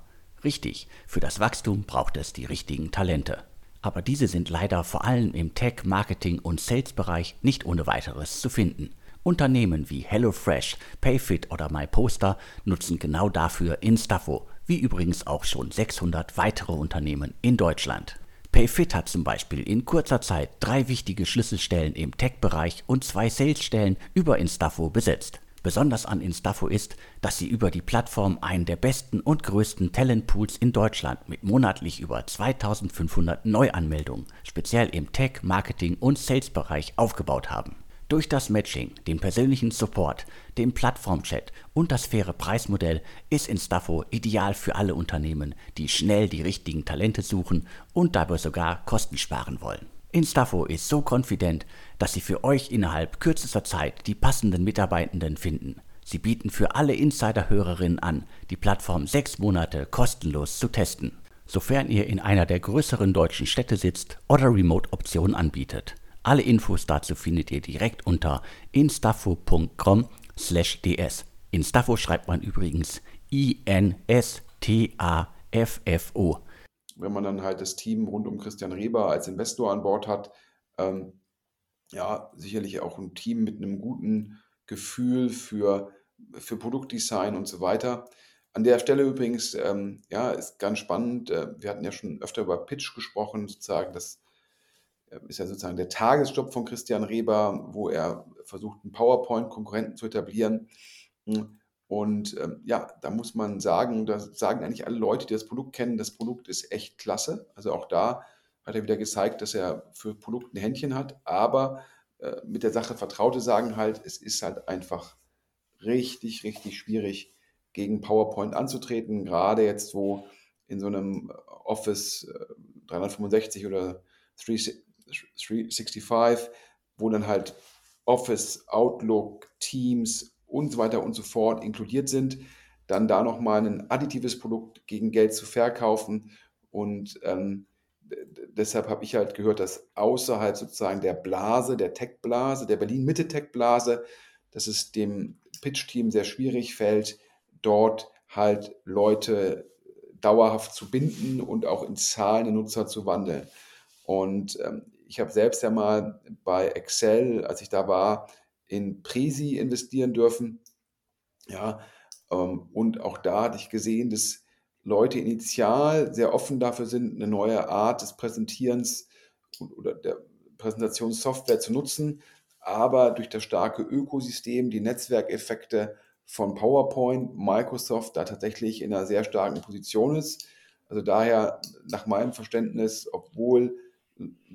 Richtig, für das Wachstum braucht es die richtigen Talente. Aber diese sind leider vor allem im Tech, Marketing und Sales-Bereich nicht ohne weiteres zu finden. Unternehmen wie HelloFresh, Payfit oder MyPoster nutzen genau dafür Instafo, wie übrigens auch schon 600 weitere Unternehmen in Deutschland. Payfit hat zum Beispiel in kurzer Zeit drei wichtige Schlüsselstellen im Tech-Bereich und zwei Salesstellen über Instafo besetzt. Besonders an Instafo ist, dass sie über die Plattform einen der besten und größten Talentpools in Deutschland mit monatlich über 2500 Neuanmeldungen, speziell im Tech, Marketing und Sales-Bereich aufgebaut haben. Durch das Matching, den persönlichen Support, den Plattformchat und das faire Preismodell ist Instafo ideal für alle Unternehmen, die schnell die richtigen Talente suchen und dabei sogar Kosten sparen wollen. Instafo ist so konfident, dass sie für euch innerhalb kürzester Zeit die passenden Mitarbeitenden finden. Sie bieten für alle Insider-Hörerinnen an, die Plattform sechs Monate kostenlos zu testen, sofern ihr in einer der größeren deutschen Städte sitzt oder Remote-Optionen anbietet. Alle Infos dazu findet ihr direkt unter instafo.com/ds. Instafo schreibt man übrigens I-N-S-T-A-F-F-O wenn man dann halt das Team rund um Christian Reber als Investor an Bord hat, ähm, ja, sicherlich auch ein Team mit einem guten Gefühl für, für Produktdesign und so weiter. An der Stelle übrigens, ähm, ja, ist ganz spannend. Äh, wir hatten ja schon öfter über Pitch gesprochen, sozusagen. Das äh, ist ja sozusagen der Tagesjob von Christian Reber, wo er versucht, einen PowerPoint-Konkurrenten zu etablieren. Und ähm, ja, da muss man sagen, da sagen eigentlich alle Leute, die das Produkt kennen, das Produkt ist echt klasse. Also auch da hat er wieder gezeigt, dass er für Produkte ein Händchen hat, aber äh, mit der Sache Vertraute sagen halt, es ist halt einfach richtig, richtig schwierig, gegen PowerPoint anzutreten, gerade jetzt, wo in so einem Office äh, 365 oder 365, wo dann halt Office, Outlook, Teams und so weiter und so fort inkludiert sind, dann da nochmal ein additives Produkt gegen Geld zu verkaufen. Und ähm, deshalb habe ich halt gehört, dass außerhalb sozusagen der Blase, der Tech-Blase, der Berlin-Mitte-Tech-Blase, dass es dem Pitch-Team sehr schwierig fällt, dort halt Leute dauerhaft zu binden und auch in zahlende Nutzer zu wandeln. Und ähm, ich habe selbst ja mal bei Excel, als ich da war, in Presi investieren dürfen. Ja, ähm, und auch da hatte ich gesehen, dass Leute initial sehr offen dafür sind, eine neue Art des Präsentierens oder der Präsentationssoftware zu nutzen, aber durch das starke Ökosystem, die Netzwerkeffekte von PowerPoint, Microsoft da tatsächlich in einer sehr starken Position ist. Also daher nach meinem Verständnis, obwohl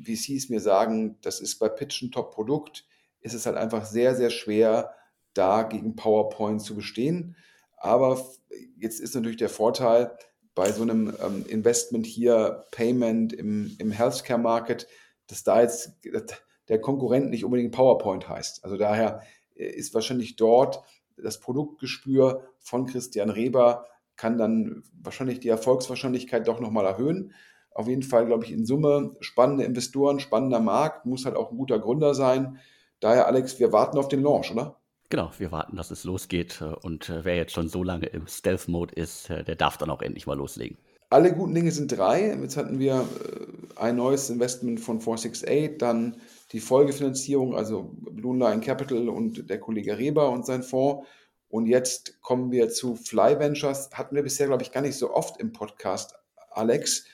VCs mir sagen, das ist bei Pitch ein Top-Produkt, ist es halt einfach sehr, sehr schwer, da gegen PowerPoint zu bestehen. Aber jetzt ist natürlich der Vorteil bei so einem ähm, Investment hier, Payment im, im Healthcare-Market, dass da jetzt der Konkurrent nicht unbedingt PowerPoint heißt. Also daher äh, ist wahrscheinlich dort das Produktgespür von Christian Reber kann dann wahrscheinlich die Erfolgswahrscheinlichkeit doch nochmal erhöhen. Auf jeden Fall, glaube ich, in Summe spannende Investoren, spannender Markt, muss halt auch ein guter Gründer sein. Daher, Alex, wir warten auf den Launch, oder? Genau, wir warten, dass es losgeht. Und äh, wer jetzt schon so lange im Stealth-Mode ist, äh, der darf dann auch endlich mal loslegen. Alle guten Dinge sind drei. Jetzt hatten wir ein neues Investment von 468, dann die Folgefinanzierung, also Blue Line Capital und der Kollege Reber und sein Fonds. Und jetzt kommen wir zu Fly Ventures. Hatten wir bisher, glaube ich, gar nicht so oft im Podcast, Alex.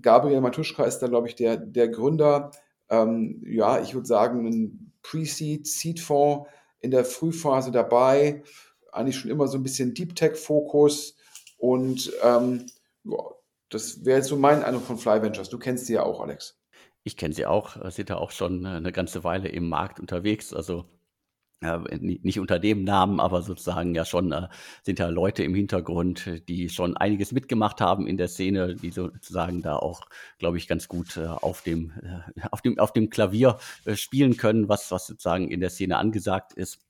Gabriel Matuschka ist da, glaube ich, der, der Gründer. Ähm, ja, ich würde sagen, ein Pre-Seed, Seed-Fonds in der Frühphase dabei. Eigentlich schon immer so ein bisschen Deep Tech-Fokus. Und ähm, ja, das wäre jetzt so mein Eindruck von Fly Ventures. Du kennst sie ja auch, Alex. Ich kenne sie auch, äh, sind da auch schon äh, eine ganze Weile im Markt unterwegs. Also äh, nicht unter dem Namen, aber sozusagen ja schon äh, sind da Leute im Hintergrund, die schon einiges mitgemacht haben in der Szene, die sozusagen da auch, glaube ich, ganz gut äh, auf dem äh, auf dem auf dem Klavier äh, spielen können, was was sozusagen in der Szene angesagt ist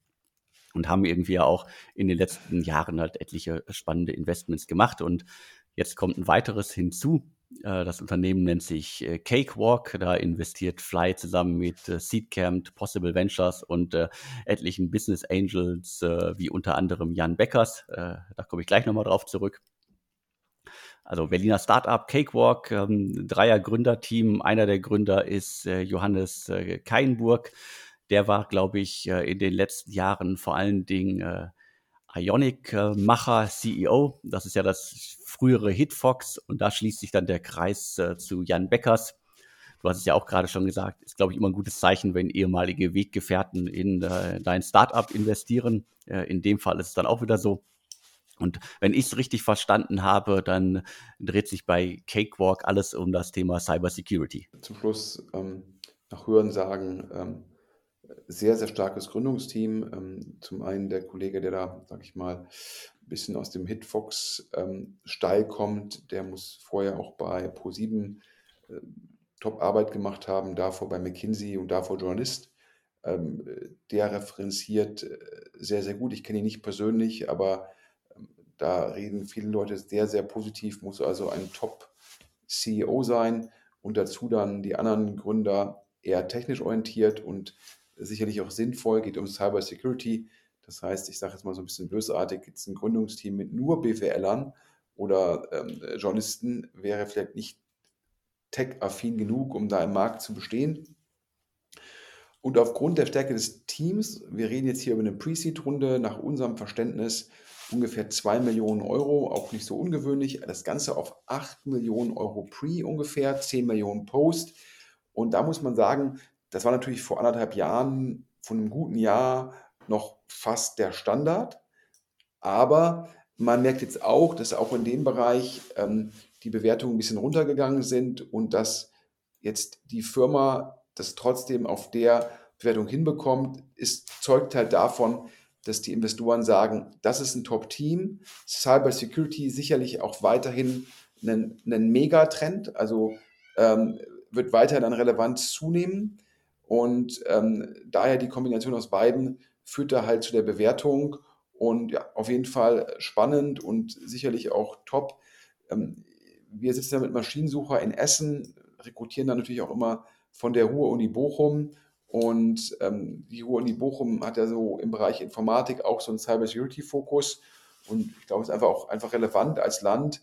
und haben irgendwie auch in den letzten Jahren halt etliche spannende Investments gemacht und jetzt kommt ein weiteres hinzu. Äh, das Unternehmen nennt sich äh, Cakewalk. Da investiert Fly zusammen mit äh, Seedcamp, Possible Ventures und etlichen Business Angels, wie unter anderem Jan Beckers. da komme ich gleich nochmal drauf zurück. Also Berliner Startup Cakewalk, ähm, Dreier Gründerteam. Einer der Gründer ist Johannes Keinburg. Der war, glaube ich, in den letzten Jahren vor allen Dingen Ionic-Macher, CEO. Das ist ja das frühere Hitfox und da schließt sich dann der Kreis äh, zu Jan Beckers. Du hast es ja auch gerade schon gesagt, ist, glaube ich, immer ein gutes Zeichen, wenn ehemalige Weggefährten in äh, dein Startup investieren. Äh, in dem Fall ist es dann auch wieder so. Und wenn ich es richtig verstanden habe, dann dreht sich bei Cakewalk alles um das Thema Cybersecurity. Zum Schluss ähm, nach Hörensagen ähm, sehr, sehr starkes Gründungsteam. Ähm, zum einen der Kollege, der da, sag ich mal, ein bisschen aus dem Hitfox-Stall ähm, kommt, der muss vorher auch bei Pro7 äh, Top-Arbeit gemacht haben, davor bei McKinsey und davor Journalist. Ähm, der referenziert äh, sehr, sehr gut. Ich kenne ihn nicht persönlich, aber ähm, da reden viele Leute sehr, sehr positiv, muss also ein Top-CEO sein und dazu dann die anderen Gründer eher technisch orientiert und sicherlich auch sinnvoll, geht um Cyber Security. Das heißt, ich sage jetzt mal so ein bisschen bösartig, jetzt ein Gründungsteam mit nur BWLern oder ähm, Journalisten wäre vielleicht nicht tech-affin genug, um da im Markt zu bestehen. Und aufgrund der Stärke des Teams, wir reden jetzt hier über eine Pre-Seed-Runde, nach unserem Verständnis ungefähr 2 Millionen Euro, auch nicht so ungewöhnlich. Das Ganze auf 8 Millionen Euro Pre ungefähr, 10 Millionen Post. Und da muss man sagen, das war natürlich vor anderthalb Jahren, von einem guten Jahr, noch fast der Standard. Aber man merkt jetzt auch, dass auch in dem Bereich ähm, die Bewertungen ein bisschen runtergegangen sind und dass jetzt die Firma das trotzdem auf der Bewertung hinbekommt, ist, zeugt halt davon, dass die Investoren sagen, das ist ein Top-Team. Cyber Security sicherlich auch weiterhin ein, ein Megatrend, also ähm, wird weiterhin an Relevanz zunehmen. Und ähm, daher die Kombination aus beiden führt da halt zu der Bewertung und ja, auf jeden Fall spannend und sicherlich auch top. Ähm, wir sitzen ja mit Maschinensucher in Essen, rekrutieren dann natürlich auch immer von der Ruhr-Uni Bochum. Und ähm, die Ruhr-Uni Bochum hat ja so im Bereich Informatik auch so einen Cybersecurity-Fokus. Und ich glaube, es ist einfach auch einfach relevant als Land,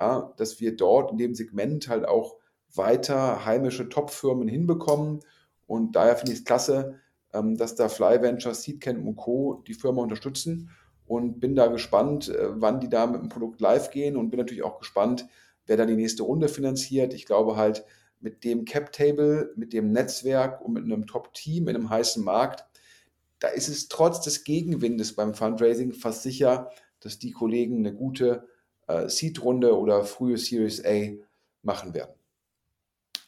ja, dass wir dort in dem Segment halt auch weiter heimische Top-Firmen hinbekommen und daher finde ich es klasse, ähm, dass da Fly Ventures, Seedcamp und Co. die Firma unterstützen. und bin da gespannt, äh, wann die da mit dem Produkt live gehen und bin natürlich auch gespannt, wer da die nächste Runde finanziert. Ich glaube halt, mit dem Cap-Table, mit dem Netzwerk und mit einem Top-Team in einem heißen Markt, da ist es trotz des Gegenwindes beim Fundraising fast sicher, dass die Kollegen eine gute äh, Seed-Runde oder frühe Series A machen werden.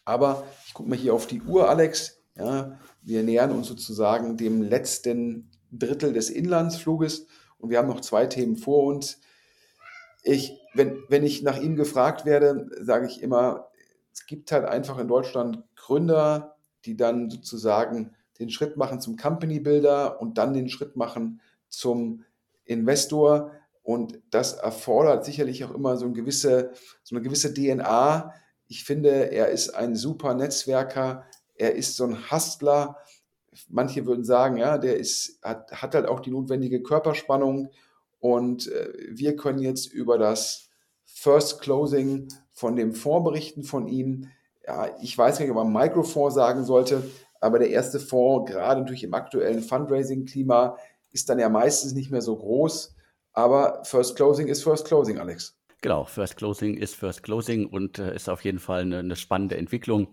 Aber ich gucke mal hier auf die Uhr, Alex. Ja, wir nähern uns sozusagen dem letzten Drittel des Inlandsfluges und wir haben noch zwei Themen vor uns. Ich, wenn, wenn ich nach ihm gefragt werde, sage ich immer, es gibt halt einfach in Deutschland Gründer, die dann sozusagen den Schritt machen zum Company Builder und dann den Schritt machen zum Investor. Und das erfordert sicherlich auch immer so eine gewisse, so eine gewisse DNA. Ich finde, er ist ein super Netzwerker. Er ist so ein Hustler. Manche würden sagen, ja, der ist, hat, hat halt auch die notwendige Körperspannung. Und äh, wir können jetzt über das First Closing von dem Fonds berichten von ihm. Ja, ich weiß nicht, ob man Microfonds sagen sollte, aber der erste Fonds, gerade natürlich im aktuellen Fundraising-Klima, ist dann ja meistens nicht mehr so groß. Aber First Closing ist First Closing, Alex. Genau, First Closing ist First Closing und äh, ist auf jeden Fall eine, eine spannende Entwicklung.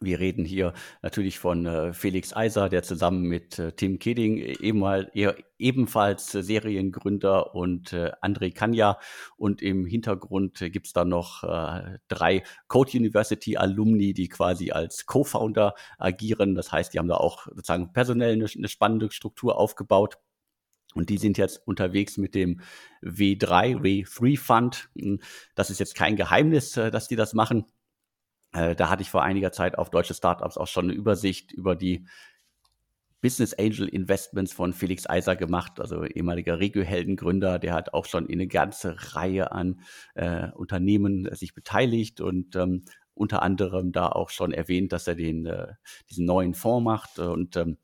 Wir reden hier natürlich von äh, Felix Eiser, der zusammen mit äh, Tim Kidding ebenmal, ebenfalls äh, Seriengründer und äh, André Kanya. Und im Hintergrund äh, gibt's da noch äh, drei Code University Alumni, die quasi als Co-Founder agieren. Das heißt, die haben da auch sozusagen personell eine, eine spannende Struktur aufgebaut. Und die sind jetzt unterwegs mit dem W3, W3 Fund. Das ist jetzt kein Geheimnis, dass die das machen. Äh, da hatte ich vor einiger Zeit auf deutsche Startups auch schon eine Übersicht über die Business Angel Investments von Felix Eiser gemacht, also ehemaliger Regio-Heldengründer, der hat auch schon in eine ganze Reihe an äh, Unternehmen sich beteiligt und ähm, unter anderem da auch schon erwähnt, dass er den äh, diesen neuen Fonds macht. Und ähm,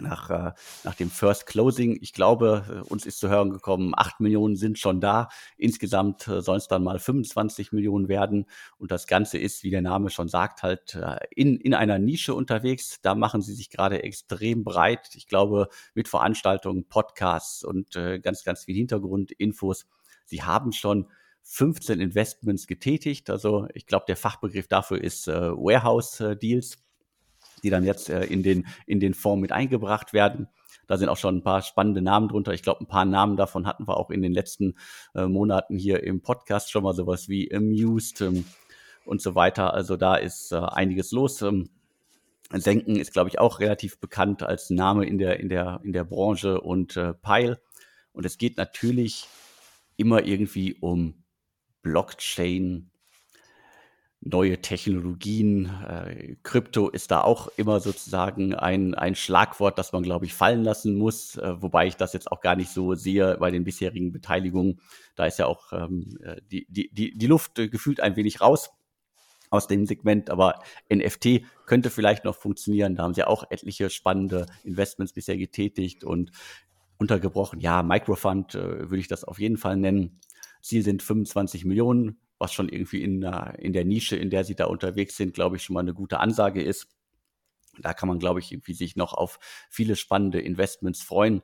nach, äh, nach dem First Closing. Ich glaube, äh, uns ist zu hören gekommen, acht Millionen sind schon da. Insgesamt äh, sollen es dann mal 25 Millionen werden. Und das Ganze ist, wie der Name schon sagt, halt äh, in, in einer Nische unterwegs. Da machen sie sich gerade extrem breit. Ich glaube, mit Veranstaltungen, Podcasts und äh, ganz, ganz viel Hintergrundinfos. Sie haben schon 15 Investments getätigt. Also ich glaube, der Fachbegriff dafür ist äh, Warehouse äh, Deals die dann jetzt äh, in, den, in den Fonds mit eingebracht werden. Da sind auch schon ein paar spannende Namen drunter. Ich glaube, ein paar Namen davon hatten wir auch in den letzten äh, Monaten hier im Podcast schon mal sowas wie Amused ähm, und so weiter. Also da ist äh, einiges los. Ähm, Senken ist, glaube ich, auch relativ bekannt als Name in der, in der, in der Branche und äh, Pile. Und es geht natürlich immer irgendwie um Blockchain, neue Technologien. Äh, Krypto ist da auch immer sozusagen ein, ein Schlagwort, das man, glaube ich, fallen lassen muss, äh, wobei ich das jetzt auch gar nicht so sehe bei den bisherigen Beteiligungen. Da ist ja auch ähm, äh, die, die, die, die Luft äh, gefühlt ein wenig raus aus dem Segment, aber NFT könnte vielleicht noch funktionieren. Da haben sie auch etliche spannende Investments bisher getätigt und untergebrochen. Ja, Microfund äh, würde ich das auf jeden Fall nennen. Ziel sind 25 Millionen was schon irgendwie in, in der Nische, in der sie da unterwegs sind, glaube ich, schon mal eine gute Ansage ist. Da kann man, glaube ich, irgendwie sich noch auf viele spannende Investments freuen.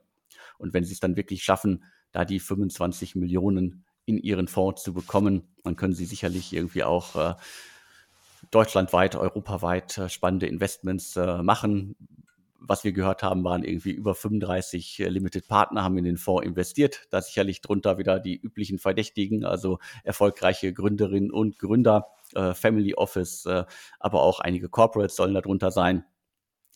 Und wenn sie es dann wirklich schaffen, da die 25 Millionen in ihren Fonds zu bekommen, dann können sie sicherlich irgendwie auch äh, deutschlandweit, europaweit äh, spannende Investments äh, machen was wir gehört haben, waren irgendwie über 35 äh, Limited Partner, haben in den Fonds investiert. Da sicherlich drunter wieder die üblichen Verdächtigen, also erfolgreiche Gründerinnen und Gründer, äh, Family Office, äh, aber auch einige Corporates sollen darunter sein.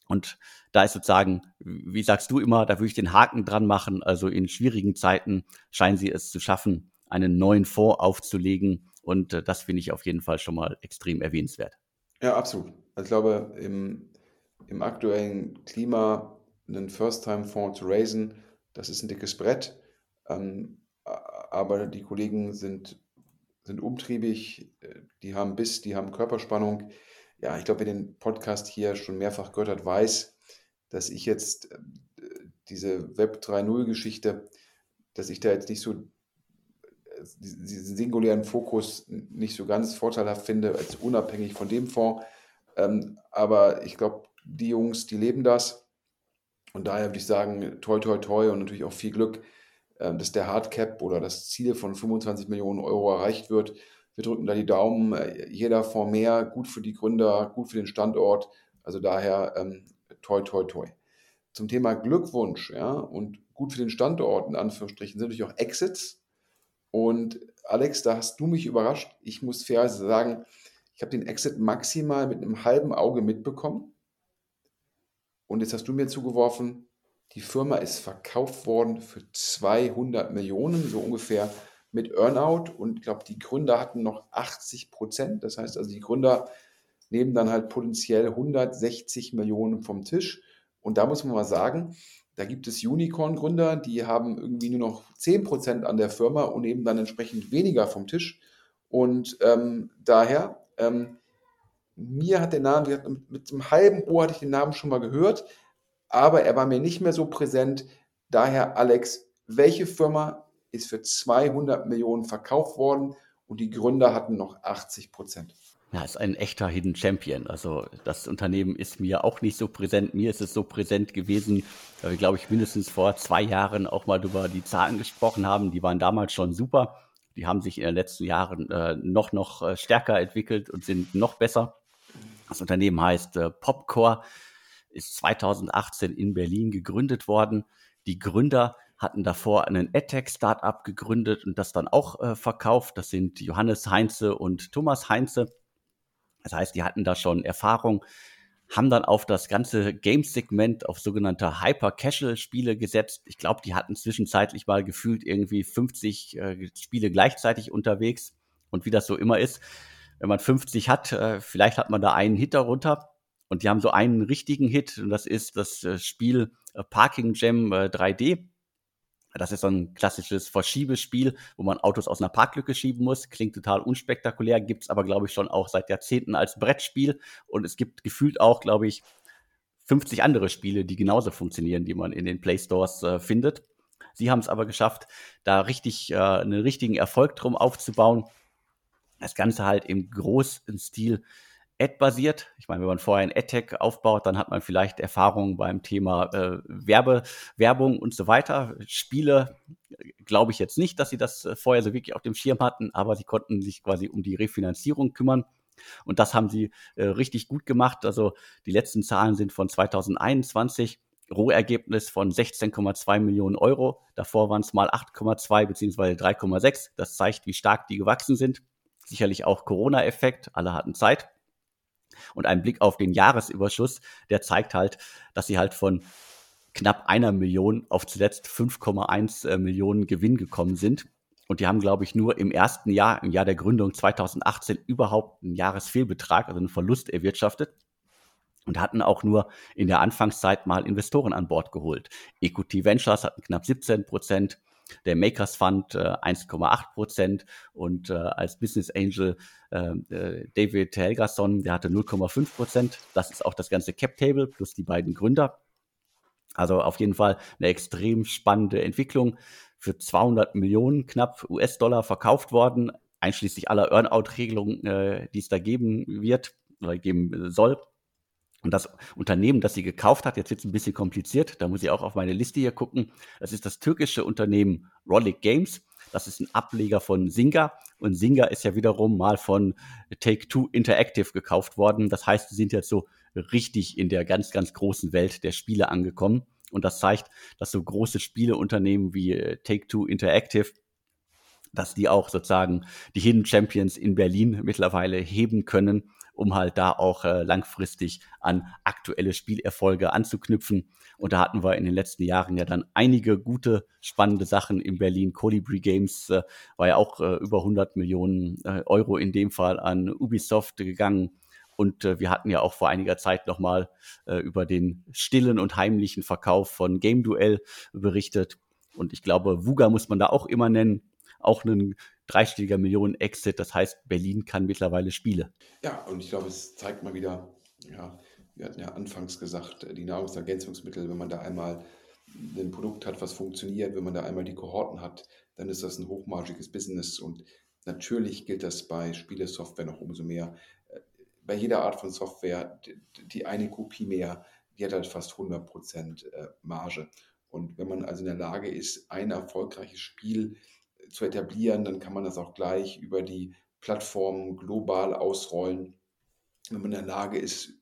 Und da ist sozusagen, wie sagst du immer, da würde ich den Haken dran machen. Also in schwierigen Zeiten scheinen sie es zu schaffen, einen neuen Fonds aufzulegen. Und äh, das finde ich auf jeden Fall schon mal extrem erwähnenswert. Ja, absolut. Also ich glaube, im im aktuellen Klima einen First-Time-Fonds zu raisen, das ist ein dickes Brett. Ähm, aber die Kollegen sind, sind umtriebig, äh, die haben Biss, die haben Körperspannung. Ja, ich glaube, wer den Podcast hier schon mehrfach gehört hat, weiß, dass ich jetzt äh, diese Web 3.0-Geschichte, dass ich da jetzt nicht so äh, diesen singulären Fokus nicht so ganz vorteilhaft finde, als unabhängig von dem Fonds. Ähm, aber ich glaube, die Jungs, die leben das. Und daher würde ich sagen, toi, toi, toi und natürlich auch viel Glück, äh, dass der Hardcap oder das Ziel von 25 Millionen Euro erreicht wird. Wir drücken da die Daumen. Äh, jeder Fonds mehr, gut für die Gründer, gut für den Standort. Also daher ähm, toi, toi, toi. Zum Thema Glückwunsch ja, und gut für den Standort, in Anführungsstrichen, sind natürlich auch Exits. Und Alex, da hast du mich überrascht. Ich muss fairerweise sagen, ich habe den Exit maximal mit einem halben Auge mitbekommen. Und jetzt hast du mir zugeworfen, die Firma ist verkauft worden für 200 Millionen, so ungefähr mit Earnout. Und ich glaube, die Gründer hatten noch 80 Prozent. Das heißt also, die Gründer nehmen dann halt potenziell 160 Millionen vom Tisch. Und da muss man mal sagen, da gibt es Unicorn-Gründer, die haben irgendwie nur noch 10% an der Firma und nehmen dann entsprechend weniger vom Tisch. Und ähm, daher, ähm, mir hat der Name, mit, mit einem halben Ohr hatte ich den Namen schon mal gehört, aber er war mir nicht mehr so präsent. Daher, Alex, welche Firma ist für 200 Millionen verkauft worden und die Gründer hatten noch 80 Prozent? Ja, ist ein echter Hidden Champion. Also das Unternehmen ist mir auch nicht so präsent. Mir ist es so präsent gewesen, weil wir, glaube ich, mindestens vor zwei Jahren auch mal über die Zahlen gesprochen haben. Die waren damals schon super. Die haben sich in den letzten Jahren äh, noch, noch äh, stärker entwickelt und sind noch besser. Das Unternehmen heißt äh, Popcore, ist 2018 in Berlin gegründet worden. Die Gründer hatten davor einen AdTech-Startup gegründet und das dann auch äh, verkauft. Das sind Johannes Heinze und Thomas Heinze. Das heißt, die hatten da schon Erfahrung, haben dann auf das ganze Game-Segment, auf sogenannte Hyper-Casual-Spiele gesetzt. Ich glaube, die hatten zwischenzeitlich mal gefühlt irgendwie 50 äh, Spiele gleichzeitig unterwegs. Und wie das so immer ist, wenn man 50 hat, äh, vielleicht hat man da einen Hit darunter. Und die haben so einen richtigen Hit und das ist das äh, Spiel äh, Parking Jam 3D. Äh, das ist so ein klassisches Verschiebespiel, wo man Autos aus einer Parklücke schieben muss. Klingt total unspektakulär, gibt's aber, glaube ich, schon auch seit Jahrzehnten als Brettspiel. Und es gibt gefühlt auch, glaube ich, 50 andere Spiele, die genauso funktionieren, die man in den Play Stores äh, findet. Sie haben es aber geschafft, da richtig äh, einen richtigen Erfolg drum aufzubauen. Das Ganze halt im großen Stil Ad-basiert. Ich meine, wenn man vorher ein Ad-Tech aufbaut, dann hat man vielleicht Erfahrungen beim Thema äh, Werbe, Werbung und so weiter. Spiele glaube ich jetzt nicht, dass sie das äh, vorher so wirklich auf dem Schirm hatten, aber sie konnten sich quasi um die Refinanzierung kümmern. Und das haben sie äh, richtig gut gemacht. Also die letzten Zahlen sind von 2021. Rohergebnis von 16,2 Millionen Euro. Davor waren es mal 8,2 beziehungsweise 3,6. Das zeigt, wie stark die gewachsen sind. Sicherlich auch Corona-Effekt. Alle hatten Zeit. Und ein Blick auf den Jahresüberschuss, der zeigt halt, dass sie halt von knapp einer Million auf zuletzt 5,1 äh, Millionen Gewinn gekommen sind. Und die haben, glaube ich, nur im ersten Jahr, im Jahr der Gründung 2018, überhaupt einen Jahresfehlbetrag, also einen Verlust erwirtschaftet. Und hatten auch nur in der Anfangszeit mal Investoren an Bord geholt. Equity Ventures hatten knapp 17 Prozent, der Makers Fund äh, 1,8 Prozent und äh, als Business Angel äh, äh David Helgason, der hatte 0,5 Prozent. Das ist auch das ganze Cap Table plus die beiden Gründer. Also auf jeden Fall eine extrem spannende Entwicklung. Für 200 Millionen knapp US-Dollar verkauft worden, einschließlich aller Earnout-Regelungen, äh, die es da geben wird oder geben soll. Und das Unternehmen, das sie gekauft hat, jetzt wird es ein bisschen kompliziert, da muss ich auch auf meine Liste hier gucken. Das ist das türkische Unternehmen Rollick Games. Das ist ein Ableger von Singa. Und Singa ist ja wiederum mal von Take-Two Interactive gekauft worden. Das heißt, sie sind jetzt so richtig in der ganz, ganz großen Welt der Spiele angekommen. Und das zeigt, dass so große Spieleunternehmen wie äh, Take-Two Interactive dass die auch sozusagen die Hidden Champions in Berlin mittlerweile heben können um halt da auch äh, langfristig an aktuelle Spielerfolge anzuknüpfen. Und da hatten wir in den letzten Jahren ja dann einige gute, spannende Sachen in Berlin. Colibri Games äh, war ja auch äh, über 100 Millionen äh, Euro in dem Fall an Ubisoft gegangen. Und äh, wir hatten ja auch vor einiger Zeit nochmal äh, über den stillen und heimlichen Verkauf von Game Duell berichtet. Und ich glaube, Wuga muss man da auch immer nennen. Auch ein dreistelliger Millionen Exit. Das heißt, Berlin kann mittlerweile Spiele. Ja, und ich glaube, es zeigt mal wieder, ja, wir hatten ja anfangs gesagt, die Nahrungsergänzungsmittel, wenn man da einmal ein Produkt hat, was funktioniert, wenn man da einmal die Kohorten hat, dann ist das ein hochmargiges Business und natürlich gilt das bei Spielesoftware noch umso mehr. Bei jeder Art von Software, die eine Kopie mehr, die hat halt fast 100% äh, Marge. Und wenn man also in der Lage ist, ein erfolgreiches Spiel zu etablieren, dann kann man das auch gleich über die Plattformen global ausrollen. Wenn man in der Lage ist,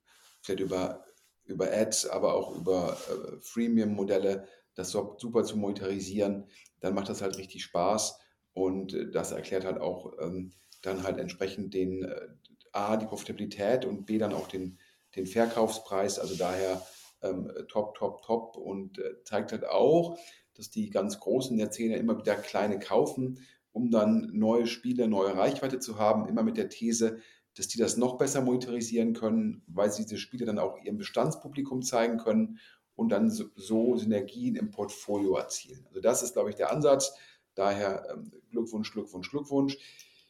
vielleicht über, über Ads, aber auch über äh, Freemium-Modelle das super zu monetarisieren, dann macht das halt richtig Spaß. Und äh, das erklärt halt auch ähm, dann halt entsprechend den äh, A, die Profitabilität und B, dann auch den, den Verkaufspreis. Also daher ähm, top, top, top und äh, zeigt halt auch, dass die ganz Großen der Szene immer wieder kleine kaufen, um dann neue Spiele, neue Reichweite zu haben, immer mit der These, dass die das noch besser monetarisieren können, weil sie diese Spiele dann auch ihrem Bestandspublikum zeigen können und dann so, Synergien im Portfolio erzielen. Also das ist, glaube ich, der Ansatz. Daher ähm, Glückwunsch, Glückwunsch, Glückwunsch.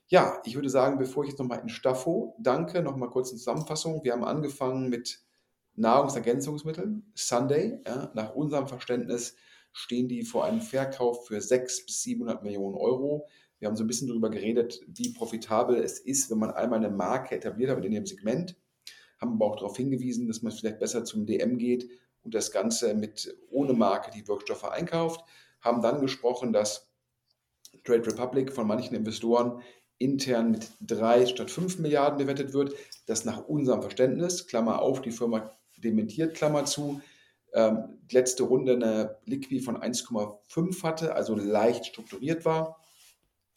Ja, ich würde sagen, bevor ich jetzt nochmal in Staffo danke, nochmal kurz eine Zusammenfassung. Wir haben angefangen mit Nahrungsergänzungsmitteln, Sunday. Ja, nach unserem Verständnis stehen die vor einem Verkauf für 600 bis 700 Millionen Euro. Wir haben so ein bisschen darüber geredet, wie profitabel es ist, wenn man einmal eine Marke etabliert hat in dem Segment. Haben aber auch darauf hingewiesen, dass man vielleicht besser zum DM geht und das Ganze mit ohne Marke die Wirkstoffe einkauft. Haben dann gesprochen, dass Trade Republic von manchen Investoren intern mit drei statt fünf Milliarden bewertet wird. Das nach unserem Verständnis, Klammer auf, die Firma dementiert, Klammer zu, ähm, letzte Runde eine Liquid von 1,5 hatte, also leicht strukturiert war.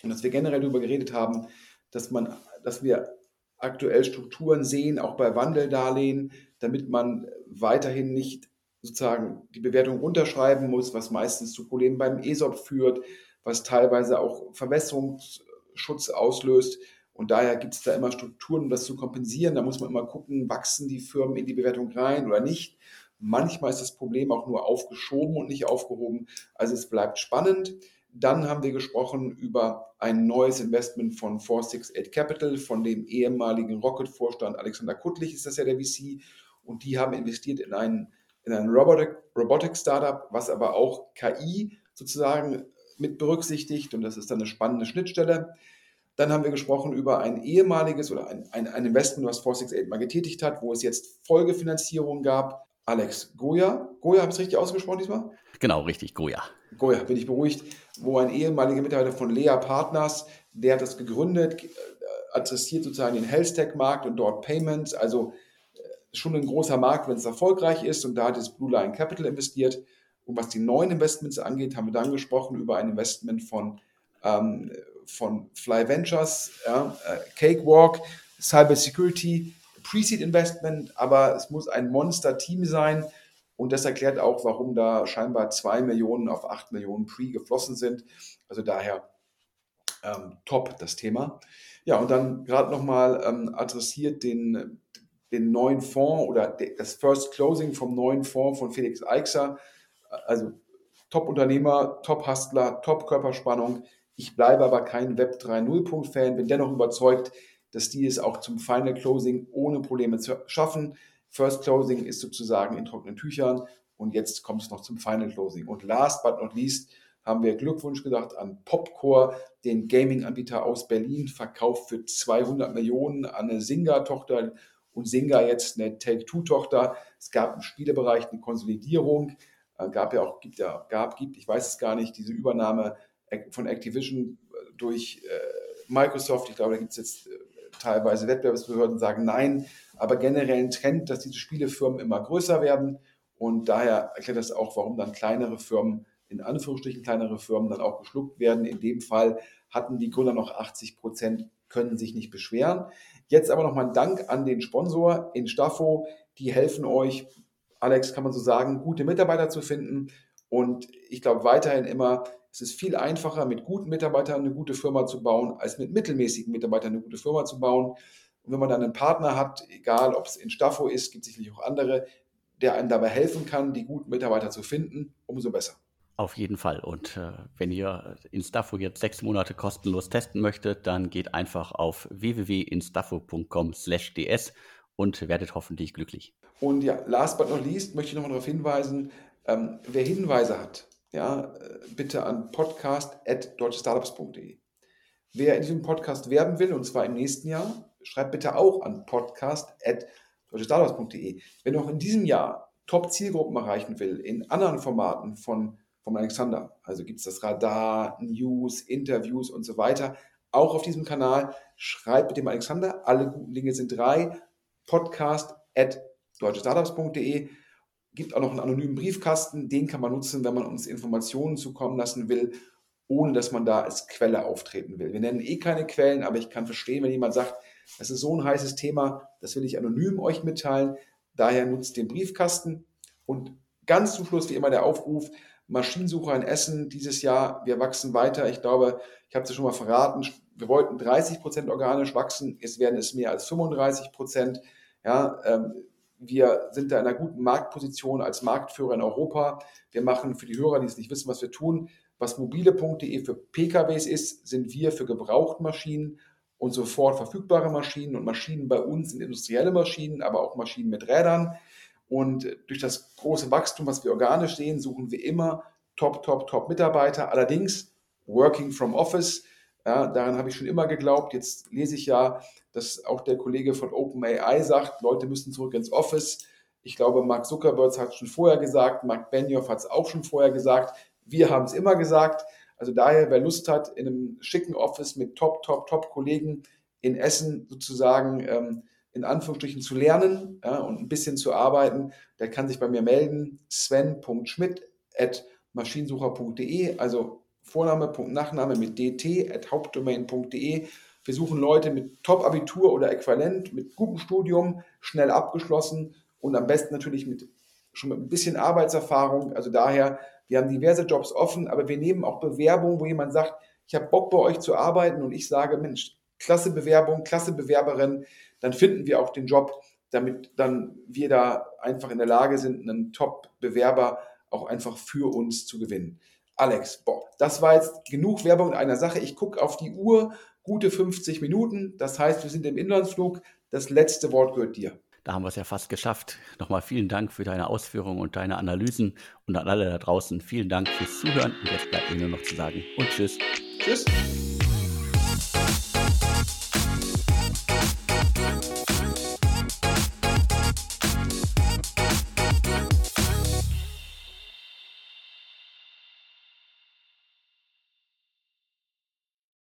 Und dass wir generell darüber geredet haben, dass, man, dass wir aktuell Strukturen sehen, auch bei Wandeldarlehen, damit man weiterhin nicht sozusagen die Bewertung runterschreiben muss, was meistens zu Problemen beim ESOP führt, was teilweise auch Verwässerungsschutz auslöst. Und daher gibt es da immer Strukturen, um das zu kompensieren. Da muss man immer gucken, wachsen die Firmen in die Bewertung rein oder nicht. Manchmal ist das Problem auch nur aufgeschoben und nicht aufgehoben. Also es bleibt spannend. Dann haben wir gesprochen über ein neues Investment von 468 Capital, von dem ehemaligen Rocket-Vorstand Alexander Kuttlich ist das ja der VC. Und die haben investiert in ein, in ein Robotic, Robotic Startup, was aber auch KI sozusagen mit berücksichtigt. Und das ist dann eine spannende Schnittstelle. Dann haben wir gesprochen über ein ehemaliges oder ein, ein, ein Investment, was 468 mal getätigt hat, wo es jetzt Folgefinanzierung gab. Alex Goya. Goya, habe ich es richtig ausgesprochen diesmal? Genau, richtig, Goya. Goya, bin ich beruhigt, wo ein ehemaliger Mitarbeiter von Lea Partners, der hat das gegründet, äh, adressiert sozusagen den Health-Tech-Markt und dort Payments, also äh, schon ein großer Markt, wenn es erfolgreich ist und da hat das Blue Line Capital investiert. Und was die neuen Investments angeht, haben wir dann gesprochen über ein Investment von, ähm, von Fly Ventures, ja, äh, Cakewalk, Cyber Security, Pre-Seed Investment, aber es muss ein Monster-Team sein. Und das erklärt auch, warum da scheinbar 2 Millionen auf 8 Millionen Pre geflossen sind. Also daher ähm, top das Thema. Ja, und dann gerade nochmal ähm, adressiert den, den neuen Fonds oder das First Closing vom neuen Fonds von Felix Eichser. Also Top-Unternehmer, Top-Hustler, Top-Körperspannung. Ich bleibe aber kein Web 3.0-Punkt-Fan, bin dennoch überzeugt, dass die es auch zum Final Closing ohne Probleme schaffen. First Closing ist sozusagen in trockenen Tüchern und jetzt kommt es noch zum Final Closing. Und last but not least haben wir Glückwunsch gesagt an Popcore, den Gaming-Anbieter aus Berlin, verkauft für 200 Millionen an eine Singa-Tochter und Singa jetzt eine Take-Two-Tochter. Es gab im Spielebereich eine Konsolidierung, äh, gab ja auch, gibt ja, gab, gibt, ich weiß es gar nicht, diese Übernahme von Activision äh, durch äh, Microsoft. Ich glaube, da gibt es jetzt teilweise Wettbewerbsbehörden sagen nein, aber generell ein Trend, dass diese Spielefirmen immer größer werden und daher erklärt das auch, warum dann kleinere Firmen, in Anführungsstrichen kleinere Firmen, dann auch geschluckt werden. In dem Fall hatten die Gründer noch 80 Prozent, können sich nicht beschweren. Jetzt aber nochmal ein Dank an den Sponsor in Staffo, die helfen euch, Alex, kann man so sagen, gute Mitarbeiter zu finden. Und ich glaube weiterhin immer, es ist viel einfacher, mit guten Mitarbeitern eine gute Firma zu bauen, als mit mittelmäßigen Mitarbeitern eine gute Firma zu bauen. Und wenn man dann einen Partner hat, egal ob es in Staffo ist, gibt es sicherlich auch andere, der einem dabei helfen kann, die guten Mitarbeiter zu finden, umso besser. Auf jeden Fall. Und äh, wenn ihr Instafo jetzt sechs Monate kostenlos testen möchtet, dann geht einfach auf www.instafo.com/ds und werdet hoffentlich glücklich. Und ja, last but not least möchte ich nochmal darauf hinweisen, ähm, wer Hinweise hat, ja, äh, bitte an podcast.deutschestartups.de. Wer in diesem Podcast werben will, und zwar im nächsten Jahr, schreibt bitte auch an podcast.deutschestartups.de. Wenn du auch in diesem Jahr Top-Zielgruppen erreichen will, in anderen Formaten von, von Alexander, also gibt es das Radar, News, Interviews und so weiter, auch auf diesem Kanal, schreibt mit dem Alexander, alle guten Dinge sind drei, podcast at deutschestartups.de, gibt auch noch einen anonymen Briefkasten, den kann man nutzen, wenn man uns Informationen zukommen lassen will, ohne dass man da als Quelle auftreten will. Wir nennen eh keine Quellen, aber ich kann verstehen, wenn jemand sagt, das ist so ein heißes Thema, das will ich anonym euch mitteilen, Daher nutzt den Briefkasten. Und ganz zum Schluss wie immer der Aufruf, Maschinensucher in Essen dieses Jahr, wir wachsen weiter. Ich glaube, ich habe es ja schon mal verraten, wir wollten 30 Prozent organisch wachsen, jetzt werden es mehr als 35 Prozent. Ja, ähm, wir sind da in einer guten Marktposition als Marktführer in Europa. Wir machen für die Hörer, die es nicht wissen, was wir tun, was mobile.de für PKWs ist, sind wir für Gebrauchtmaschinen und sofort verfügbare Maschinen und Maschinen bei uns sind industrielle Maschinen, aber auch Maschinen mit Rädern. Und durch das große Wachstum, was wir organisch sehen, suchen wir immer Top, Top, Top Mitarbeiter. Allerdings Working from Office, ja, daran habe ich schon immer geglaubt. Jetzt lese ich ja, dass auch der Kollege von OpenAI sagt, Leute müssen zurück ins Office. Ich glaube, Mark Zuckerberg hat es schon vorher gesagt, Mark Benioff hat es auch schon vorher gesagt. Wir haben es immer gesagt. Also daher, wer Lust hat, in einem schicken Office mit Top, Top, Top Kollegen in Essen sozusagen ähm, in Anführungsstrichen zu lernen ja, und ein bisschen zu arbeiten, der kann sich bei mir melden. sven.schmidt.maschinensucher.de, also Nachname mit dt at hauptdomain.de. Wir suchen Leute mit Top-Abitur oder Äquivalent, mit gutem Studium, schnell abgeschlossen und am besten natürlich mit schon mit ein bisschen Arbeitserfahrung. Also daher wir haben diverse Jobs offen, aber wir nehmen auch Bewerbungen, wo jemand sagt, ich habe Bock bei euch zu arbeiten und ich sage, Mensch, klasse Bewerbung, klasse Bewerberin, dann finden wir auch den Job, damit dann wir da einfach in der Lage sind, einen Top-Bewerber auch einfach für uns zu gewinnen. Alex, boah, das war jetzt genug Werbung in einer Sache. Ich gucke auf die Uhr, gute 50 Minuten. Das heißt, wir sind im Inlandsflug. Das letzte Wort gehört dir. Da haben wir es ja fast geschafft. Nochmal vielen Dank für deine Ausführungen und deine Analysen und an alle da draußen vielen Dank fürs Zuhören. Und jetzt bleibt mir nur noch zu sagen und tschüss. Tschüss.